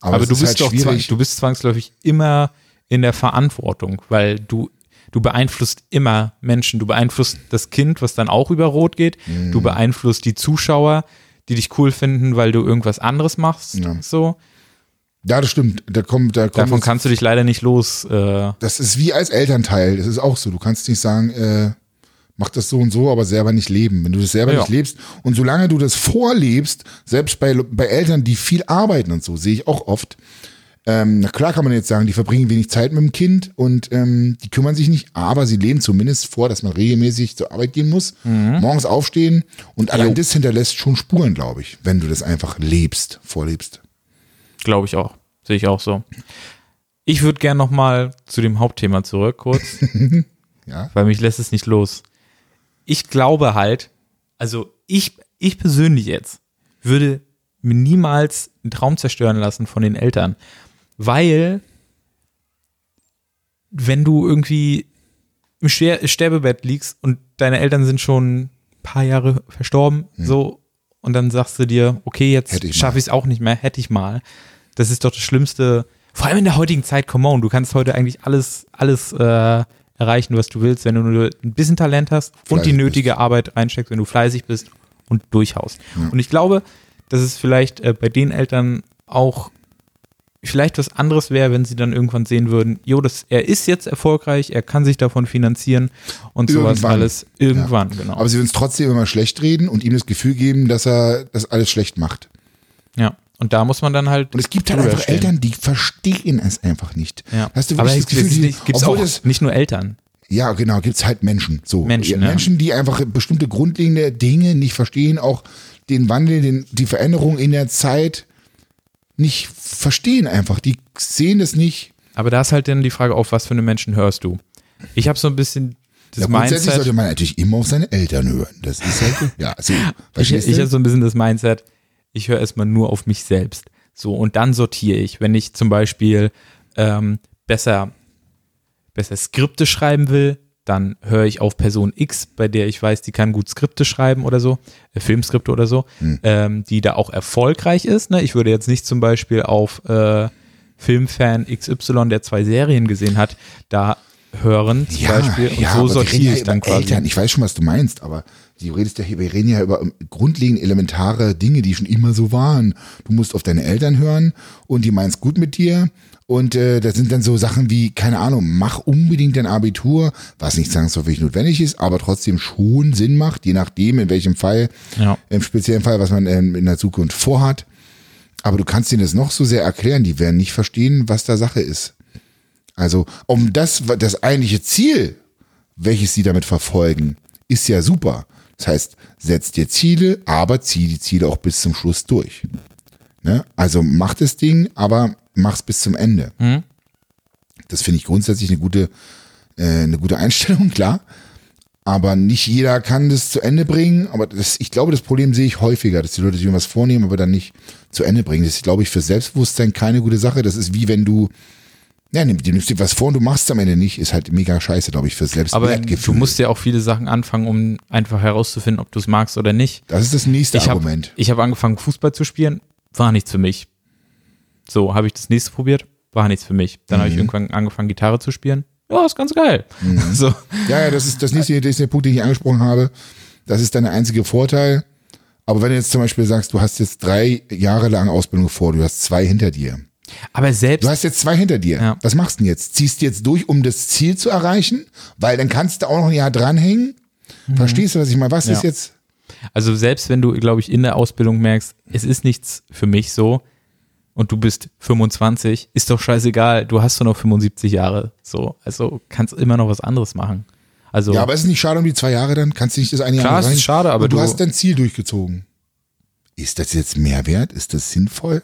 Aber, das du ist bist halt doch schwierig. du bist zwangsläufig immer in der Verantwortung, weil du du beeinflusst immer Menschen, du beeinflusst das Kind, was dann auch über Rot geht, Mhm. du beeinflusst die Zuschauer, die dich cool finden, weil du irgendwas anderes machst, Ja. so. Ja, das stimmt. Da kommt, da kommt Davon jetzt- kannst du dich leider nicht los. Äh, das ist wie als Elternteil. Das ist auch so. Du kannst nicht sagen, äh, mach das so und so, aber selber nicht leben. Wenn du das selber Ja. nicht lebst und solange du das vorlebst, selbst bei, bei Eltern, die viel arbeiten und so, sehe ich auch oft. Ähm, na klar kann man jetzt sagen, die verbringen wenig Zeit mit dem Kind und ähm, die kümmern sich nicht, aber sie leben zumindest vor, dass man regelmäßig zur Arbeit gehen muss, morgens aufstehen und allein das hinterlässt schon Spuren, glaube ich, wenn du das einfach lebst, vorlebst. Glaube ich auch. Sehe ich auch so. Ich würde gern noch mal zu dem Hauptthema zurück, kurz. Ja. Weil mich lässt es nicht los. Ich glaube halt, also ich, ich persönlich jetzt würde mir niemals einen Traum zerstören lassen von den Eltern. Weil, wenn du irgendwie im Ster Sterbebett liegst und deine Eltern sind schon ein paar Jahre verstorben, so, und dann sagst du dir, okay, jetzt schaffe ich es auch nicht mehr, hätte ich mal. Das ist doch das Schlimmste, vor allem in der heutigen Zeit, come on, du kannst heute eigentlich alles, alles äh, erreichen, was du willst, wenn du nur ein bisschen Talent hast und die nötige Arbeit einsteckst, wenn du fleißig bist und durchhaust. Und ich glaube, dass es vielleicht äh, bei den Eltern auch vielleicht was anderes wäre, wenn sie dann irgendwann sehen würden, jo, das, er ist jetzt erfolgreich, er kann sich davon finanzieren und sowas Irgendwann. alles. Irgendwann, genau. Aber sie würden es trotzdem immer schlecht reden und ihm das Gefühl geben, dass er das alles schlecht macht. ja. Und da muss man dann halt. Und es gibt halt einfach stehen. Eltern, die verstehen es einfach nicht. Ja. Hast du Aber wirklich es das Gefühl, die, obwohl auch das, nicht nur Eltern. ja, genau, gibt's halt Menschen. So. Menschen, ja, ja. Menschen, die einfach bestimmte grundlegende Dinge nicht verstehen, auch den Wandel, den, die Veränderung in der Zeit nicht verstehen einfach. Die sehen das nicht. Aber da ist halt dann die Frage, auf was für eine Menschen hörst du? Ich habe so ein bisschen das Ja, grundsätzlich Mindset. sollte man natürlich immer auf seine Eltern hören. Das ist halt, ja, so. Ich, ich habe so ein bisschen das Mindset, ich höre erstmal nur auf mich selbst. So, und dann sortiere ich. Wenn ich zum Beispiel ähm, besser, besser Skripte schreiben will, dann höre ich auf Person X, bei der ich weiß, die kann gut Skripte schreiben oder so, äh, Filmskripte oder so, ähm, die da auch erfolgreich ist. Ne? Ich würde jetzt nicht zum Beispiel auf äh, Filmfan XY, der zwei Serien gesehen hat, da hören zum Beispiel. Und so wir reden sortiere ja ich dann quasi. Eltern. Ich weiß schon, was du meinst, aber du redest ja hier, wir reden ja über grundlegend elementare Dinge, die schon immer so waren. Du musst auf deine Eltern hören und die meinen es gut mit dir. Und äh, das sind dann so Sachen wie, keine Ahnung, mach unbedingt dein Abitur, was nicht zwangsläufig notwendig ist, aber trotzdem schon Sinn macht, je nachdem, in welchem Fall, Ja. im speziellen Fall, was man ähm, in der Zukunft vorhat. Aber du kannst ihnen das noch so sehr erklären, die werden nicht verstehen, was da Sache ist. Also, um das, das eigentliche Ziel, welches sie damit verfolgen, ist ja super. Das heißt, setz dir Ziele, aber zieh die Ziele auch bis zum Schluss durch. Ne? Also mach das Ding, aber mach's bis zum Ende. Das finde ich grundsätzlich eine gute, äh, eine gute Einstellung, klar. Aber nicht jeder kann das zu Ende bringen. Aber das, ich glaube, das Problem sehe ich häufiger, dass die Leute sich irgendwas vornehmen, aber dann nicht zu Ende bringen. Das ist, glaube ich, für Selbstbewusstsein keine gute Sache. Das ist wie wenn du, ja, nimm- du nimmst dir was vor und du machst es am Ende nicht, ist halt mega scheiße, glaube ich, für Aber Selbstwertgefühl. du musst ja auch viele Sachen anfangen, um einfach herauszufinden, ob du es magst oder nicht. das ist das nächste Ich habe Argument. ich hab angefangen, Fußball zu spielen, war nichts für mich. So, habe ich das nächste probiert, war nichts für mich. Dann Mhm. habe ich irgendwann angefangen, Gitarre zu spielen. Ja, ist ganz geil. So, Ja, ja, das ist das nächste, das ist der Punkt, den ich angesprochen habe. Das ist dein einziger Vorteil. Aber wenn du jetzt zum Beispiel sagst, du hast jetzt drei Jahre lang Ausbildung vor, du hast zwei hinter dir. Aber selbst, Du hast jetzt zwei hinter dir. Ja. Was machst du denn jetzt? Ziehst du jetzt durch, um das Ziel zu erreichen? Weil dann kannst du auch noch ein Jahr dranhängen. Verstehst du, was ich meine? Was Mhm. Ja. ist jetzt? also selbst wenn du, glaube ich, in der Ausbildung merkst, es ist nichts für mich so und du bist 25, ist doch scheißegal, du hast doch noch 75 Jahre. So, also kannst immer noch was anderes machen. Also, Ja, aber ist es nicht schade um die zwei Jahre dann? Kannst du nicht das eine Jahr Klar, es ist rein? schade, aber du, du- hast dein Ziel durchgezogen. Ist das jetzt Mehrwert? Ist das sinnvoll?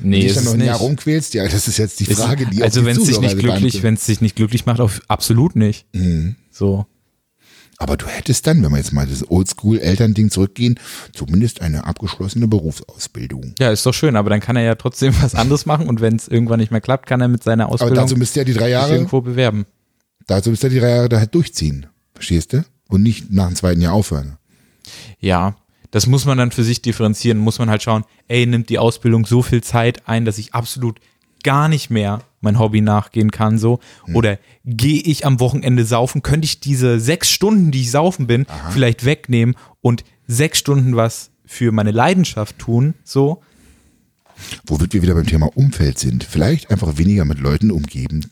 Nee, Wenn du dich dann noch ein nicht. Jahr rumquälst? Ja, das ist jetzt die Frage, die also wenn es sich nicht glücklich, wenn es sich nicht glücklich macht, auf absolut nicht. Mhm. So. Aber du hättest dann, wenn wir jetzt mal das Oldschool-Elternding zurückgehen, zumindest eine abgeschlossene Berufsausbildung. Ja, ist doch schön, aber dann kann er ja trotzdem was anderes machen und wenn es irgendwann nicht mehr klappt, kann er mit seiner Aber Ausbildung dazu müsst ihr ja die drei sich Jahre, irgendwo bewerben. dazu müsst ihr die drei Jahre da halt durchziehen. Verstehst du? Und nicht nach dem zweiten Jahr aufhören. Ja, das muss man dann für sich differenzieren, muss man halt schauen, ey, nimmt die Ausbildung so viel Zeit ein, dass ich absolut gar nicht mehr mein Hobby nachgehen kann, so. Oder gehe ich am Wochenende saufen, könnte ich diese sechs Stunden, die ich saufen bin, vielleicht wegnehmen und sechs Stunden was für meine Leidenschaft tun, so. Womit wir wieder beim Thema Umfeld sind. Vielleicht einfach weniger mit Leuten umgeben,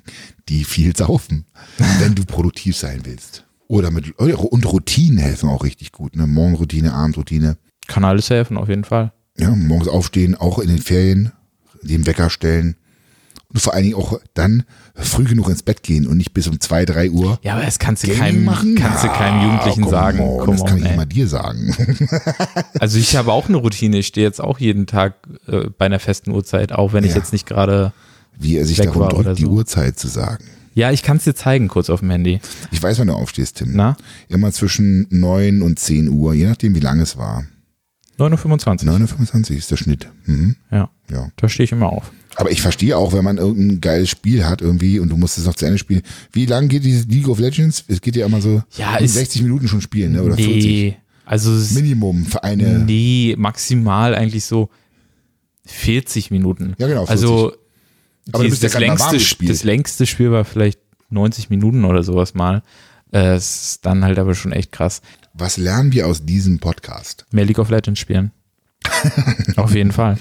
die viel saufen, wenn du produktiv sein willst. Oder mit, und Routinen helfen auch richtig gut, ne? Morgenroutine, Abendroutine. Kann alles helfen, auf jeden Fall. Ja, morgens aufstehen, auch in den Ferien, den Wecker stellen. Und vor allen Dingen auch dann früh genug ins Bett gehen und nicht bis um zwei, drei Uhr Ja, aber das kannst du keinem, machen. kannst du keinem Jugendlichen come sagen. on, Come das kann on, ich ey. immer dir sagen. Also ich habe auch eine Routine. Ich stehe jetzt auch jeden Tag äh, bei einer festen Uhrzeit, auch wenn ich Ja. jetzt nicht gerade. Wie er sich darum drückt, oder die so. Uhrzeit zu sagen. Ja, ich kann es dir zeigen, kurz auf dem Handy. Ich weiß, wann du aufstehst, Tim. Na? Immer zwischen 9 und 10 Uhr, je nachdem, wie lange es war. 9.25 Uhr. 9.25 Uhr ist der Schnitt. Mhm. Ja, Ja. da stehe ich immer auf. Aber ich verstehe auch, wenn man irgendein geiles Spiel hat irgendwie und du musst es noch zu Ende spielen. Wie lang geht dieses League of Legends? Es geht ja immer so Ja, in ist- 60 Minuten schon spielen, ne? Oder 40. Nee, also es- Minimum für eine. nee, maximal eigentlich so 40 Minuten. Ja, genau, 40. Also Aber du dieses- bist ja das, warm längste, das längste Spiel war vielleicht 90 Minuten oder sowas mal. Äh, Es ist dann halt aber schon echt krass. Was lernen wir aus diesem Podcast? Mehr League of Legends spielen. Auf jeden Fall.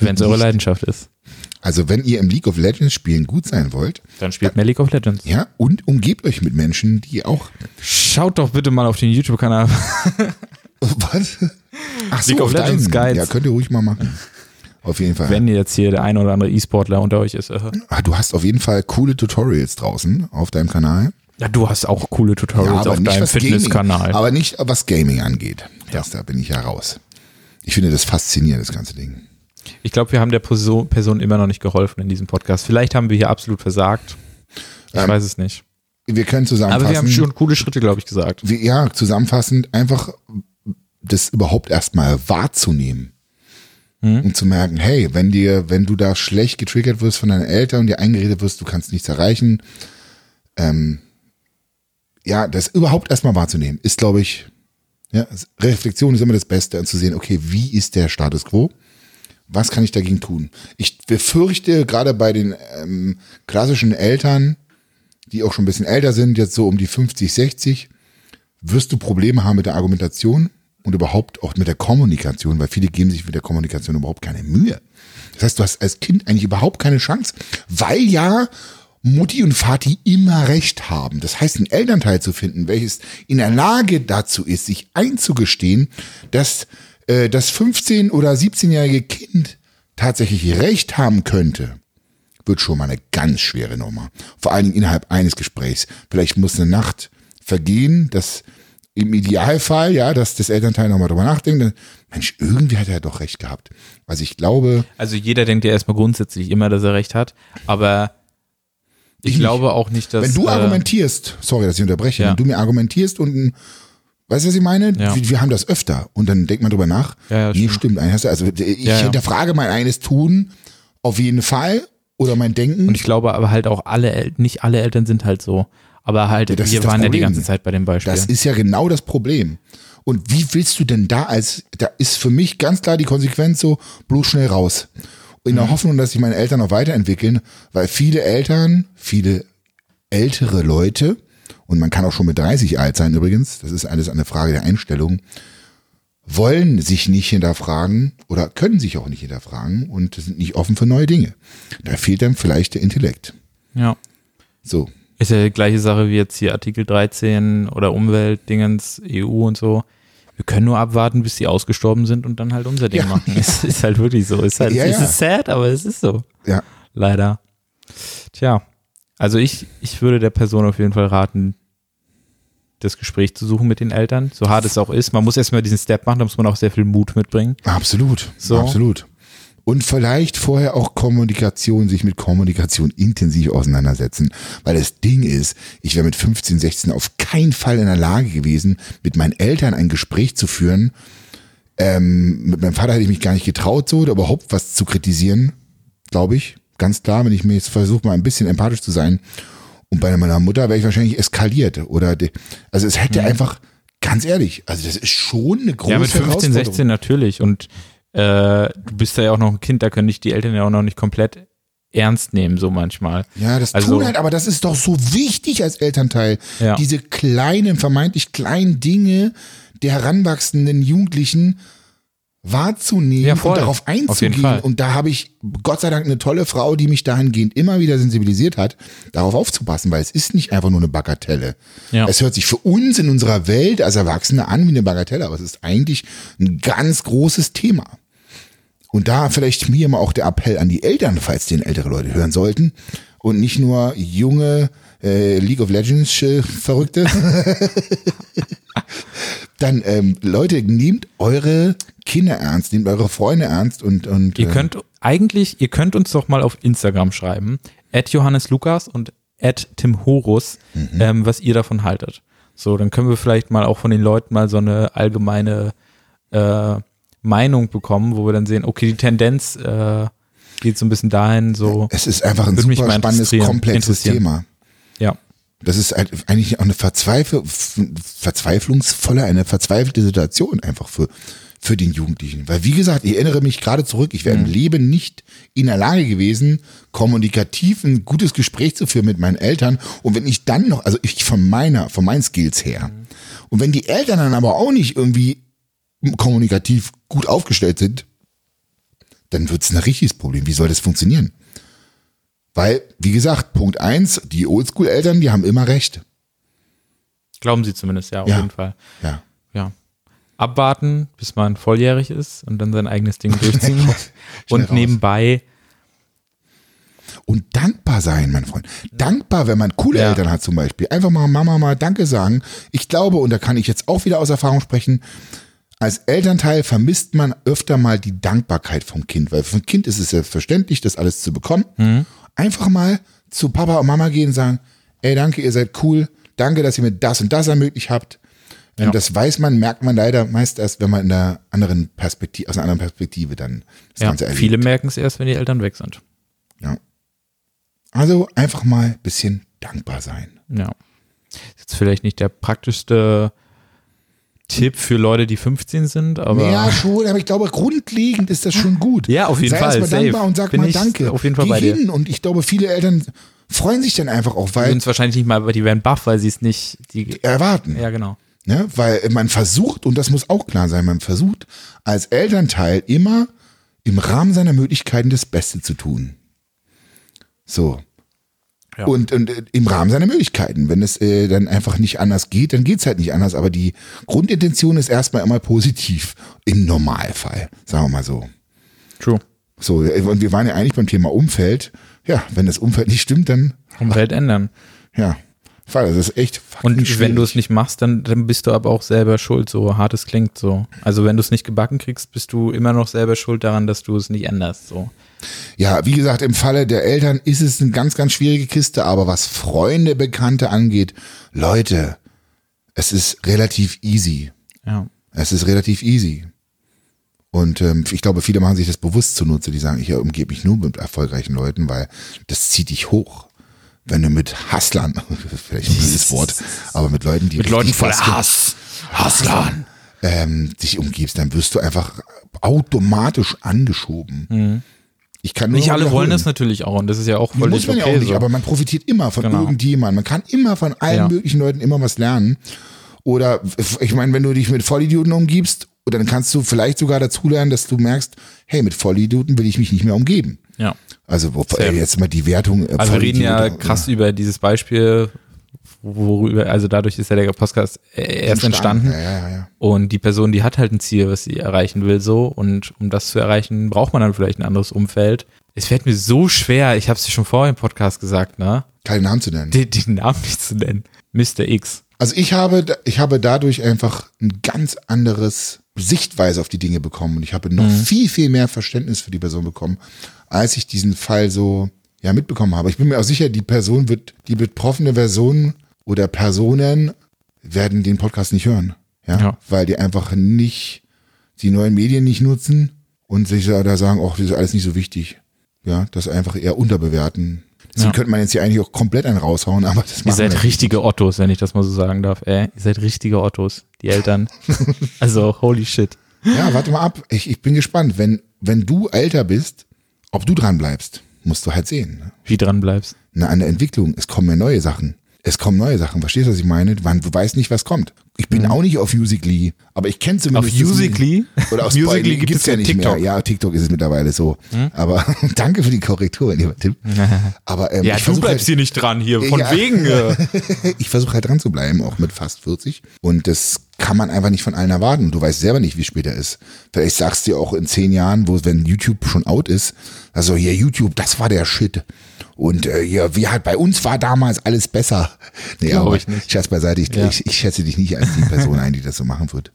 Wenn es eure Leidenschaft ist. Also wenn ihr im League of Legends spielen gut sein wollt, Dann spielt mehr League of Legends. ja, und umgebt euch mit Menschen, die auch Schaut doch bitte mal auf den YouTube-Kanal. was? Ach so, League of Legends deinen. Guides. Ja, könnt ihr ruhig mal machen. Auf jeden Fall. Wenn jetzt hier der ein oder andere E-Sportler unter euch ist. Ah, du hast auf jeden Fall coole Tutorials draußen auf deinem Kanal. Ja, du hast auch coole Tutorials auf deinem Fitnesskanal. Aber nicht was Gaming angeht. Das, Da bin ich ja raus. Ich finde das faszinierend, das ganze Ding. Ich glaube, wir haben der Person, Person immer noch nicht geholfen in diesem Podcast. Vielleicht haben wir hier absolut versagt. Ich Ähm, weiß es nicht. Wir können Aber wir haben zusammenfassen. schon coole Schritte, glaube ich, gesagt. wie, ja, zusammenfassend einfach das überhaupt erstmal wahrzunehmen. Und zu merken, hey, wenn dir, wenn du da schlecht getriggert wirst von deinen Eltern und dir eingeredet wirst, du kannst nichts erreichen, ähm, ja, das überhaupt erstmal wahrzunehmen, ist, glaube ich, ja, Reflexion ist immer das Beste, zu sehen, okay, wie ist der Status quo? Was kann ich dagegen tun? Ich befürchte, gerade bei den ähm, klassischen Eltern, die auch schon ein bisschen älter sind, jetzt so um die 50, 60, wirst du Probleme haben mit der Argumentation und überhaupt auch mit der Kommunikation, weil viele geben sich mit der Kommunikation überhaupt keine Mühe. Das heißt, du hast als Kind eigentlich überhaupt keine Chance, weil ja Mutti und Vati immer recht haben. Das heißt, einen Elternteil zu finden, welches in der Lage dazu ist, sich einzugestehen, dass äh, das 15- oder 17-jährige Kind tatsächlich recht haben könnte, wird schon mal eine ganz schwere Nummer. Vor allen Dingen innerhalb eines Gesprächs. Vielleicht muss eine Nacht vergehen, dass im Idealfall, ja, dass das Elternteil nochmal drüber nachdenkt. dann, Mensch, irgendwie hat er doch recht gehabt. Also ich glaube, Also jeder denkt ja erstmal grundsätzlich immer, dass er recht hat. Aber ich, Ich nicht. glaube auch nicht, dass. wenn du äh, argumentierst, sorry, dass ich unterbreche, Ja. wenn du mir argumentierst und ein, weißt du, was ich meine? Ja. Wir, wir haben das öfter und dann denkt man drüber nach. Ja, ja, nee, stimmt. stimmt. Also ich Ja, hinterfrage mein eines Tun auf jeden Fall oder mein Denken. Und ich glaube aber halt auch alle, El nicht alle Eltern sind halt so. Aber halt, das wir waren ja die ganze Zeit bei dem Beispiel. Das ist ja genau das Problem. Und wie willst du denn da als, da ist für mich ganz klar die Konsequenz so, bloß schnell raus. In Mhm. der Hoffnung, dass sich meine Eltern noch weiterentwickeln, weil viele Eltern, viele ältere Leute, und man kann auch schon mit 30 alt sein übrigens, das ist alles eine Frage der Einstellung, wollen sich nicht hinterfragen oder können sich auch nicht hinterfragen und sind nicht offen für neue Dinge. Da fehlt dann vielleicht der Intellekt. ja. So, Ist ja die gleiche Sache wie jetzt hier Artikel 13 oder Umweltdingens, EU und so. Wir können nur abwarten, bis die ausgestorben sind und dann halt unser Ding Ja. machen. Es ist halt wirklich so. Es ist halt, Ja, es ja. ist sad, aber es ist so. ja, Leider. Tja, also ich, ich würde der Person auf jeden Fall raten, das Gespräch zu suchen mit den Eltern, so hart es auch ist. Man muss erstmal diesen Step machen, da muss man auch sehr viel Mut mitbringen. Absolut, So. absolut. Und vielleicht vorher auch Kommunikation, sich mit Kommunikation intensiv auseinandersetzen. Weil das Ding ist, ich wäre mit 15, 16 auf keinen Fall in der Lage gewesen, mit meinen Eltern ein Gespräch zu führen. Ähm, mit meinem Vater hätte ich mich gar nicht getraut, so oder überhaupt was zu kritisieren, glaube ich. Ganz klar, wenn ich mir jetzt versuche, mal ein bisschen empathisch zu sein. Und bei meiner Mutter wäre ich wahrscheinlich eskaliert. Oder de, also es hätte einfach, ganz ehrlich, also das ist schon eine große Mhm. ja, mit 15, Herausforderung. 16 natürlich. Und äh, du bist da ja auch noch ein Kind, da können dich die Eltern ja auch noch nicht komplett ernst nehmen, so manchmal. Ja, das Also- tun halt, aber das ist doch so wichtig als Elternteil. Ja. Diese kleinen, vermeintlich kleinen Dinge der heranwachsenden Jugendlichen wahrzunehmen Ja, und darauf einzugehen. Und da habe ich Gott sei Dank eine tolle Frau, die mich dahingehend immer wieder sensibilisiert hat, darauf aufzupassen, weil es ist nicht einfach nur eine Bagatelle. Ja. Es hört sich für uns in unserer Welt als Erwachsene an wie eine Bagatelle, aber es ist eigentlich ein ganz großes Thema. Und da vielleicht mir mal auch der Appell an die Eltern, falls den ältere Leute hören sollten und nicht nur junge äh, League of Legends äh, Verrückte. Dann ähm, Leute, nehmt eure Kinder ernst, nehmt eure Freunde ernst und und Ihr äh, könnt eigentlich, ihr könnt uns doch mal auf Instagram schreiben, at Johannes Lukas und at Tim Horus, Mhm. ähm, was ihr davon haltet. So, dann können wir vielleicht mal auch von den Leuten mal so eine allgemeine äh, Meinung bekommen, wo wir dann sehen, okay, die Tendenz äh, geht so ein bisschen dahin, so. Es ist einfach ein super spannendes, komplexes. Thema. Ja. Das ist halt eigentlich auch eine Verzweifel, verzweiflungsvolle, eine verzweifelte Situation einfach für, für den Jugendlichen. Weil wie gesagt, ich erinnere mich gerade zurück, ich wäre im Leben nicht in der Lage gewesen, kommunikativ ein gutes Gespräch zu führen mit meinen Eltern. Und wenn ich dann noch, also ich von meiner, von meinen Skills her, und wenn die Eltern dann aber auch nicht irgendwie kommunikativ gut aufgestellt sind, dann wird es ein richtiges Problem. Wie soll das funktionieren? Weil, wie gesagt, Punkt eins: die Oldschool-Eltern, die haben immer recht. Glauben sie zumindest, ja, auf Ja. jeden Fall. Ja. Ja. Abwarten, bis man volljährig ist und dann sein eigenes Ding durchziehen. Schnell und raus. nebenbei, Und dankbar sein, mein Freund. Dankbar, wenn man coole Ja. Eltern hat zum Beispiel. Einfach mal Mama mal Danke sagen. Ich glaube, und da kann ich jetzt auch wieder aus Erfahrung sprechen, als Elternteil vermisst man öfter mal die Dankbarkeit vom Kind, weil für ein Kind ist es selbstverständlich, das alles zu bekommen. Mhm. Einfach mal zu Papa und Mama gehen und sagen, ey, danke, ihr seid cool, danke, dass ihr mir das und das ermöglicht habt. Ja. Und das weiß man, merkt man leider meist erst, wenn man in einer anderen Perspektive, aus einer anderen Perspektive dann das ja, Ganze erlebt. viele merken es erst, wenn die Eltern weg sind. Ja. Also einfach mal ein bisschen dankbar sein. Ja. Ist jetzt vielleicht nicht der praktischste Tipp für Leute, die 15 sind, aber. ja, schon, aber ich glaube, grundlegend ist das schon gut. Ja, auf jeden Sei Fall, erst mal safe. dankbar und sag Bin mal ich Danke. auf jeden Fall Geh bei dir. hin und ich glaube, viele Eltern freuen sich dann einfach auch, Die weil sind es wahrscheinlich nicht mal, aber die werden baff, weil sie es nicht. Die, erwarten. ja, genau. Ne? Weil man versucht, und das muss auch klar sein, man versucht als Elternteil immer im Rahmen seiner Möglichkeiten das Beste zu tun. So. Ja. Und, und äh, im Rahmen seiner Möglichkeiten. Wenn es äh, dann einfach nicht anders geht, dann geht's halt nicht anders. Aber die Grundintention ist erstmal immer positiv. Im Normalfall, sagen wir mal so. True. So, äh, und wir waren ja eigentlich beim Thema Umfeld. Ja, wenn das Umfeld nicht stimmt, dann, Umwelt ändern. ja, das ist echt Und wenn schwierig. du es nicht machst, dann, dann bist du aber auch selber schuld, so hart es klingt so. Also wenn du es nicht gebacken kriegst, bist du immer noch selber schuld daran, dass du es nicht änderst. So. Ja, wie gesagt, im Falle der Eltern ist es eine ganz, ganz schwierige Kiste, aber was Freunde, Bekannte angeht, Leute, es ist relativ easy. Ja. Es ist relativ easy. Und ähm, ich glaube, viele machen sich das bewusst zunutze, die sagen, ich umgebe mich nur mit erfolgreichen Leuten, weil das zieht dich hoch. Wenn du mit Hustlern, vielleicht ein blödes Wort, aber mit Leuten, die Mit Leuten voller Hass. Hasslern. ähm, dich umgibst, dann wirst du einfach automatisch angeschoben. Ich kann Nicht alle wollen das natürlich auch und das ist ja auch voll Muss man ja okay. auch nicht, so. aber man profitiert immer von Genau. irgendjemandem. Man kann immer von allen Ja. möglichen Leuten immer was lernen. Oder ich meine, wenn du dich mit Vollidioten umgibst, dann kannst du vielleicht sogar dazu lernen, dass du merkst, hey, mit Vollidioten will ich mich nicht mehr umgeben. ja. Also äh, jetzt mal die Wertung. äh, Also wir reden ja krass über dieses Beispiel, worüber, also dadurch ist ja der Podcast äh, erst entstanden. Ja, ja, ja. Und die Person, die hat halt ein Ziel, was sie erreichen will, so. Und um das zu erreichen, braucht man dann vielleicht ein anderes Umfeld. Es fällt mir so schwer, ich habe es dir schon vorher im Podcast gesagt, ne? Keinen Namen zu nennen. Den, den Namen nicht zu nennen. Mr. X. Also ich habe, ich habe dadurch einfach ein ganz anderes Sichtweise auf die Dinge bekommen und ich habe noch Mhm. viel, viel mehr Verständnis für die Person bekommen, als ich diesen Fall so ja mitbekommen habe. Ich bin mir auch sicher, die Person wird, die betroffene Person oder Personen werden den Podcast nicht hören. Ja, Ja. weil die einfach nicht die neuen Medien nicht nutzen und sich da sagen, ach, das ist alles nicht so wichtig. Ja, das einfach eher unterbewerten. Deswegen Ja. könnte man jetzt hier eigentlich auch komplett einen raushauen, aber das Ihr seid richtige Ottos, wenn ich das mal so sagen darf. Ey, ihr seid richtige Ottos, die Eltern. also, holy shit. Ja, warte mal ab. Ich, ich bin gespannt. Wenn, wenn du älter bist, ob du dran bleibst, musst du halt sehen. Ne? Wie dran bleibst. Na, an der Entwicklung. Es kommen ja neue Sachen. Es kommen neue Sachen. Verstehst du, was ich meine? Man du weißt nicht, was kommt. Ich bin auch nicht auf Musically, aber ich kenne zumindest. Mhm. Auf Musical.ly? Oder auf Musical.ly gibt es ja nicht TikTok. Mehr. Ja, TikTok ist es mittlerweile so. Aber danke für die Korrektur, lieber Tipp. Aber ähm, Ja, ich du bleibst halt, hier nicht dran hier. Von Ja. wegen. Äh. ich versuche halt dran zu bleiben, auch mit fast 40. Und das kann man einfach nicht von allen erwarten. Du weißt selber nicht, wie es später ist. Vielleicht sagst du dir auch in zehn Jahren, wo wenn YouTube schon out ist, also hier YouTube, das war der Shit. Und äh, hier, wie halt bei uns war damals alles besser. Nee, Glaub aber ich nicht. Scherz beiseite, ich, Ja. ich, ich schätze dich nicht als die Person ein, die das so machen wird.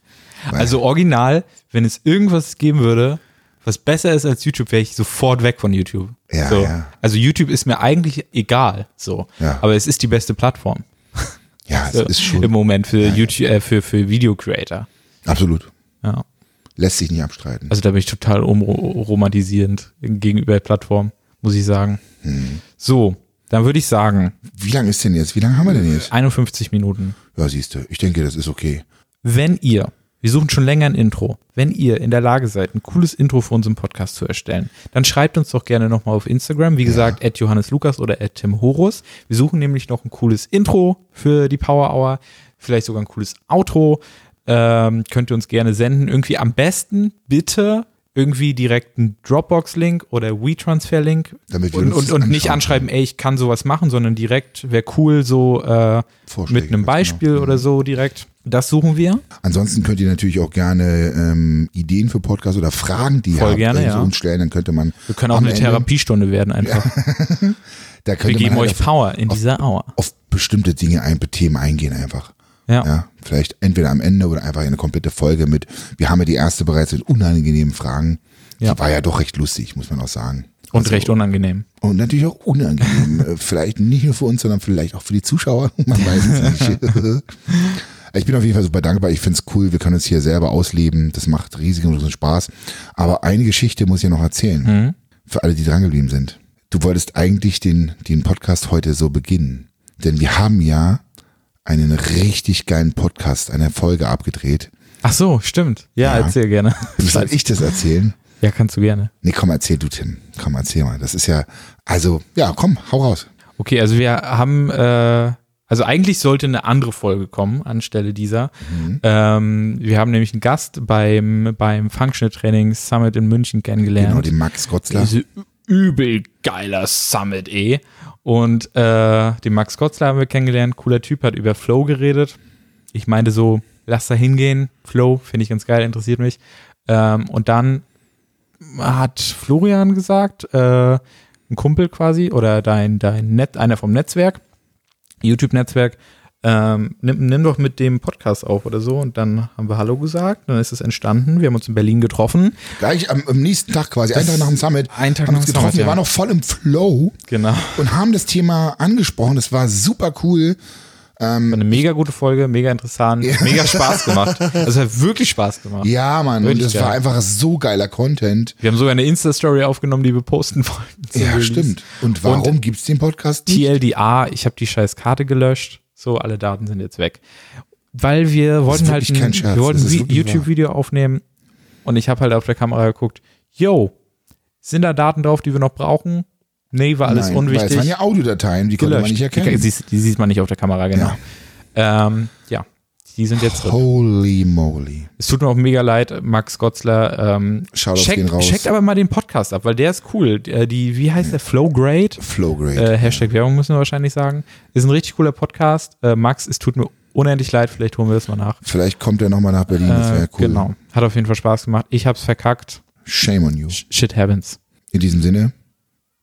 Weil, Also original, wenn es irgendwas geben würde, was besser ist als YouTube, wäre ich sofort weg von YouTube. Ja, so. ja. Also YouTube ist mir eigentlich egal, so. Ja. Aber es ist die beste Plattform ja, es so, ist schon im Moment für YouTube, äh, für, für Video Creator. absolut. Ja. Lässt sich nicht abstreiten. Also da bin ich total umromantisierend gegenüber der Plattform, muss ich sagen. Hm. So, dann würde ich sagen, Wie lang ist denn jetzt? Wie lange haben wir denn jetzt? 51 Minuten. Ja, siehst du, ich denke, das ist okay. Wenn ihr, wir suchen schon länger ein Intro, wenn ihr in der Lage seid, ein cooles Intro für unseren Podcast zu erstellen, dann schreibt uns doch gerne nochmal auf Instagram, wie gesagt, at Johannes Lukas oder at Tim Horus. Wir suchen nämlich noch ein cooles Intro für die Power Hour, vielleicht sogar ein cooles Outro. Ähm, könnt ihr uns gerne senden. Irgendwie am besten bitte irgendwie direkt einen Dropbox-Link oder WeTransfer-Link wir und, und, und nicht anschreiben, ey, ich kann sowas machen, sondern direkt wäre cool, so äh, mit einem ganz Beispiel genau. oder so direkt. Das suchen wir. Ansonsten könnt ihr natürlich auch gerne ähm, Ideen für Podcasts oder Fragen, die ihr habt, gerne, äh, ja. uns stellen. Dann könnte man. Wir können auch eine Ende- Therapiestunde werden einfach. Da Wir könnte geben man euch halt auf, Power in dieser Hour. auf bestimmte Dinge, ein Themen eingehen einfach. Ja. Ja, vielleicht entweder am Ende oder einfach eine komplette Folge mit. Wir haben ja die erste bereits mit unangenehmen Fragen. Ja. Die war ja doch recht lustig, muss man auch sagen. Und Also- recht unangenehm. Und natürlich auch unangenehm. Äh, vielleicht nicht nur für uns, sondern vielleicht auch für die Zuschauer. Man weiß es nicht. ich bin auf jeden Fall super dankbar. Ich find's cool. Wir können uns hier selber ausleben. Das macht riesigen Spaß. Aber eine Geschichte muss ich ja noch erzählen. Mhm. Für alle, die drangeblieben sind. Du wolltest eigentlich den, den Podcast heute so beginnen. Denn wir haben ja einen richtig geilen Podcast, eine Folge abgedreht. Ach so, stimmt. Ja, Ja. erzähl gerne. Soll ich das erzählen? Ja, kannst du gerne. Nee, komm, erzähl du, Tim. Komm, erzähl mal. Das ist ja, also, ja, komm, hau raus. Okay, also wir haben, äh, also eigentlich sollte eine andere Folge kommen anstelle dieser. Mhm. Ähm, wir haben nämlich einen Gast beim, beim Functional Training Summit in München kennengelernt. Genau, den Max Gotzler. Diese übel geiler Summit, eh. Und äh, den Max Gotzler haben wir kennengelernt. Cooler Typ, hat über Flow geredet. Ich meinte so, lass da hingehen. Flow, finde ich ganz geil, interessiert mich. Ähm, und dann hat Florian gesagt, äh, ein Kumpel quasi, oder dein, dein Net, einer vom Netzwerk, YouTube-Netzwerk, ähm, nimm, nimm doch mit dem Podcast auf oder so. Und dann haben wir Hallo gesagt, dann ist es entstanden. Wir haben uns in Berlin getroffen. Gleich am, am nächsten Tag quasi, einen Tag nach dem Summit, einen Tag haben wir nach uns dem getroffen. Summit, Wir ja. waren noch voll im Flow Genau. und haben das Thema angesprochen. Das war super cool. War eine mega gute Folge, mega interessant, mega Spaß gemacht. Also es hat wirklich Spaß gemacht. Ja, Mann, und Wirklich das geil. war einfach so geiler Content. Wir haben sogar eine Insta-Story aufgenommen, die wir posten wollten. Ja, stimmt. Und warum gibt's den Podcast nicht? TLDA, ich habe die scheiß Karte gelöscht. So, alle Daten sind jetzt weg. Weil wir wollten halt ein, Scherz, wir wollten YouTube-Video aufnehmen und ich habe halt auf der Kamera geguckt, yo, sind da Daten drauf, die wir noch brauchen? Nee, war alles Nein, Weil es unwichtig. waren ja Audiodateien, die konnte man gelöscht. nicht Die, erkennen. siehst- die sieht man nicht auf der Kamera, genau. Ja. Ähm, ja, die sind jetzt drin. Holy moly. Es tut mir auch mega leid, Max Gotzler. Ähm, Shoutouts checkt, raus. checkt aber mal den Podcast ab, weil der ist cool. Äh, Die, wie heißt der? Flow Grade? Flow great. Äh, Hashtag Werbung müssen wir wahrscheinlich sagen. Ist ein richtig cooler Podcast. Äh, Max, es tut mir unendlich leid, vielleicht holen wir das mal nach. Vielleicht kommt er nochmal nach Berlin, das wäre Äh, cool. Genau. Hat auf jeden Fall Spaß gemacht. Ich hab's verkackt. Shame on you. Shit happens. In diesem Sinne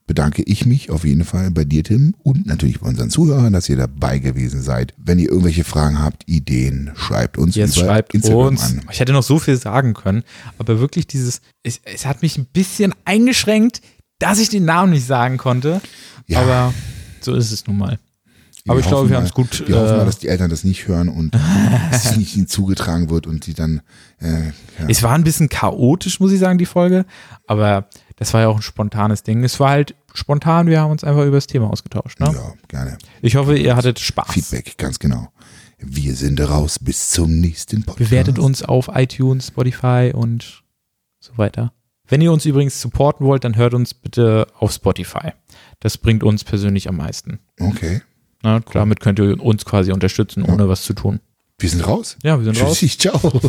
bedanke ich mich auf jeden Fall bei dir, Tim, und natürlich bei unseren Zuhörern, dass ihr dabei gewesen seid. Wenn ihr irgendwelche Fragen habt, Ideen, schreibt uns Jetzt über schreibt Instagram uns. an. Ich hätte noch so viel sagen können, aber wirklich dieses, es, es hat mich ein bisschen eingeschränkt, dass ich den Namen nicht sagen konnte. Ja. Aber so ist es nun mal. Wir Aber ich glaube, wir haben es gut. Wir hoffen mal, Äh, dass die Eltern das nicht hören und es nicht ihnen zugetragen wird und sie dann, äh, ja. es war ein bisschen chaotisch, muss ich sagen, die Folge. Aber das war ja auch ein spontanes Ding. Es war halt spontan, wir haben uns einfach über das Thema ausgetauscht. Ne? ja, gerne. Ich hoffe, ihr hattet Spaß. Feedback, ganz genau. Wir sind raus. Bis zum nächsten Podcast. Bewertet uns auf iTunes, Spotify und so weiter. Wenn ihr uns übrigens supporten wollt, dann hört uns bitte auf Spotify. Das bringt uns persönlich am meisten. Okay. Na, damit könnt ihr uns quasi unterstützen, ohne was zu tun. Wir sind raus. Ja, wir sind raus. Tschüssi, ciao.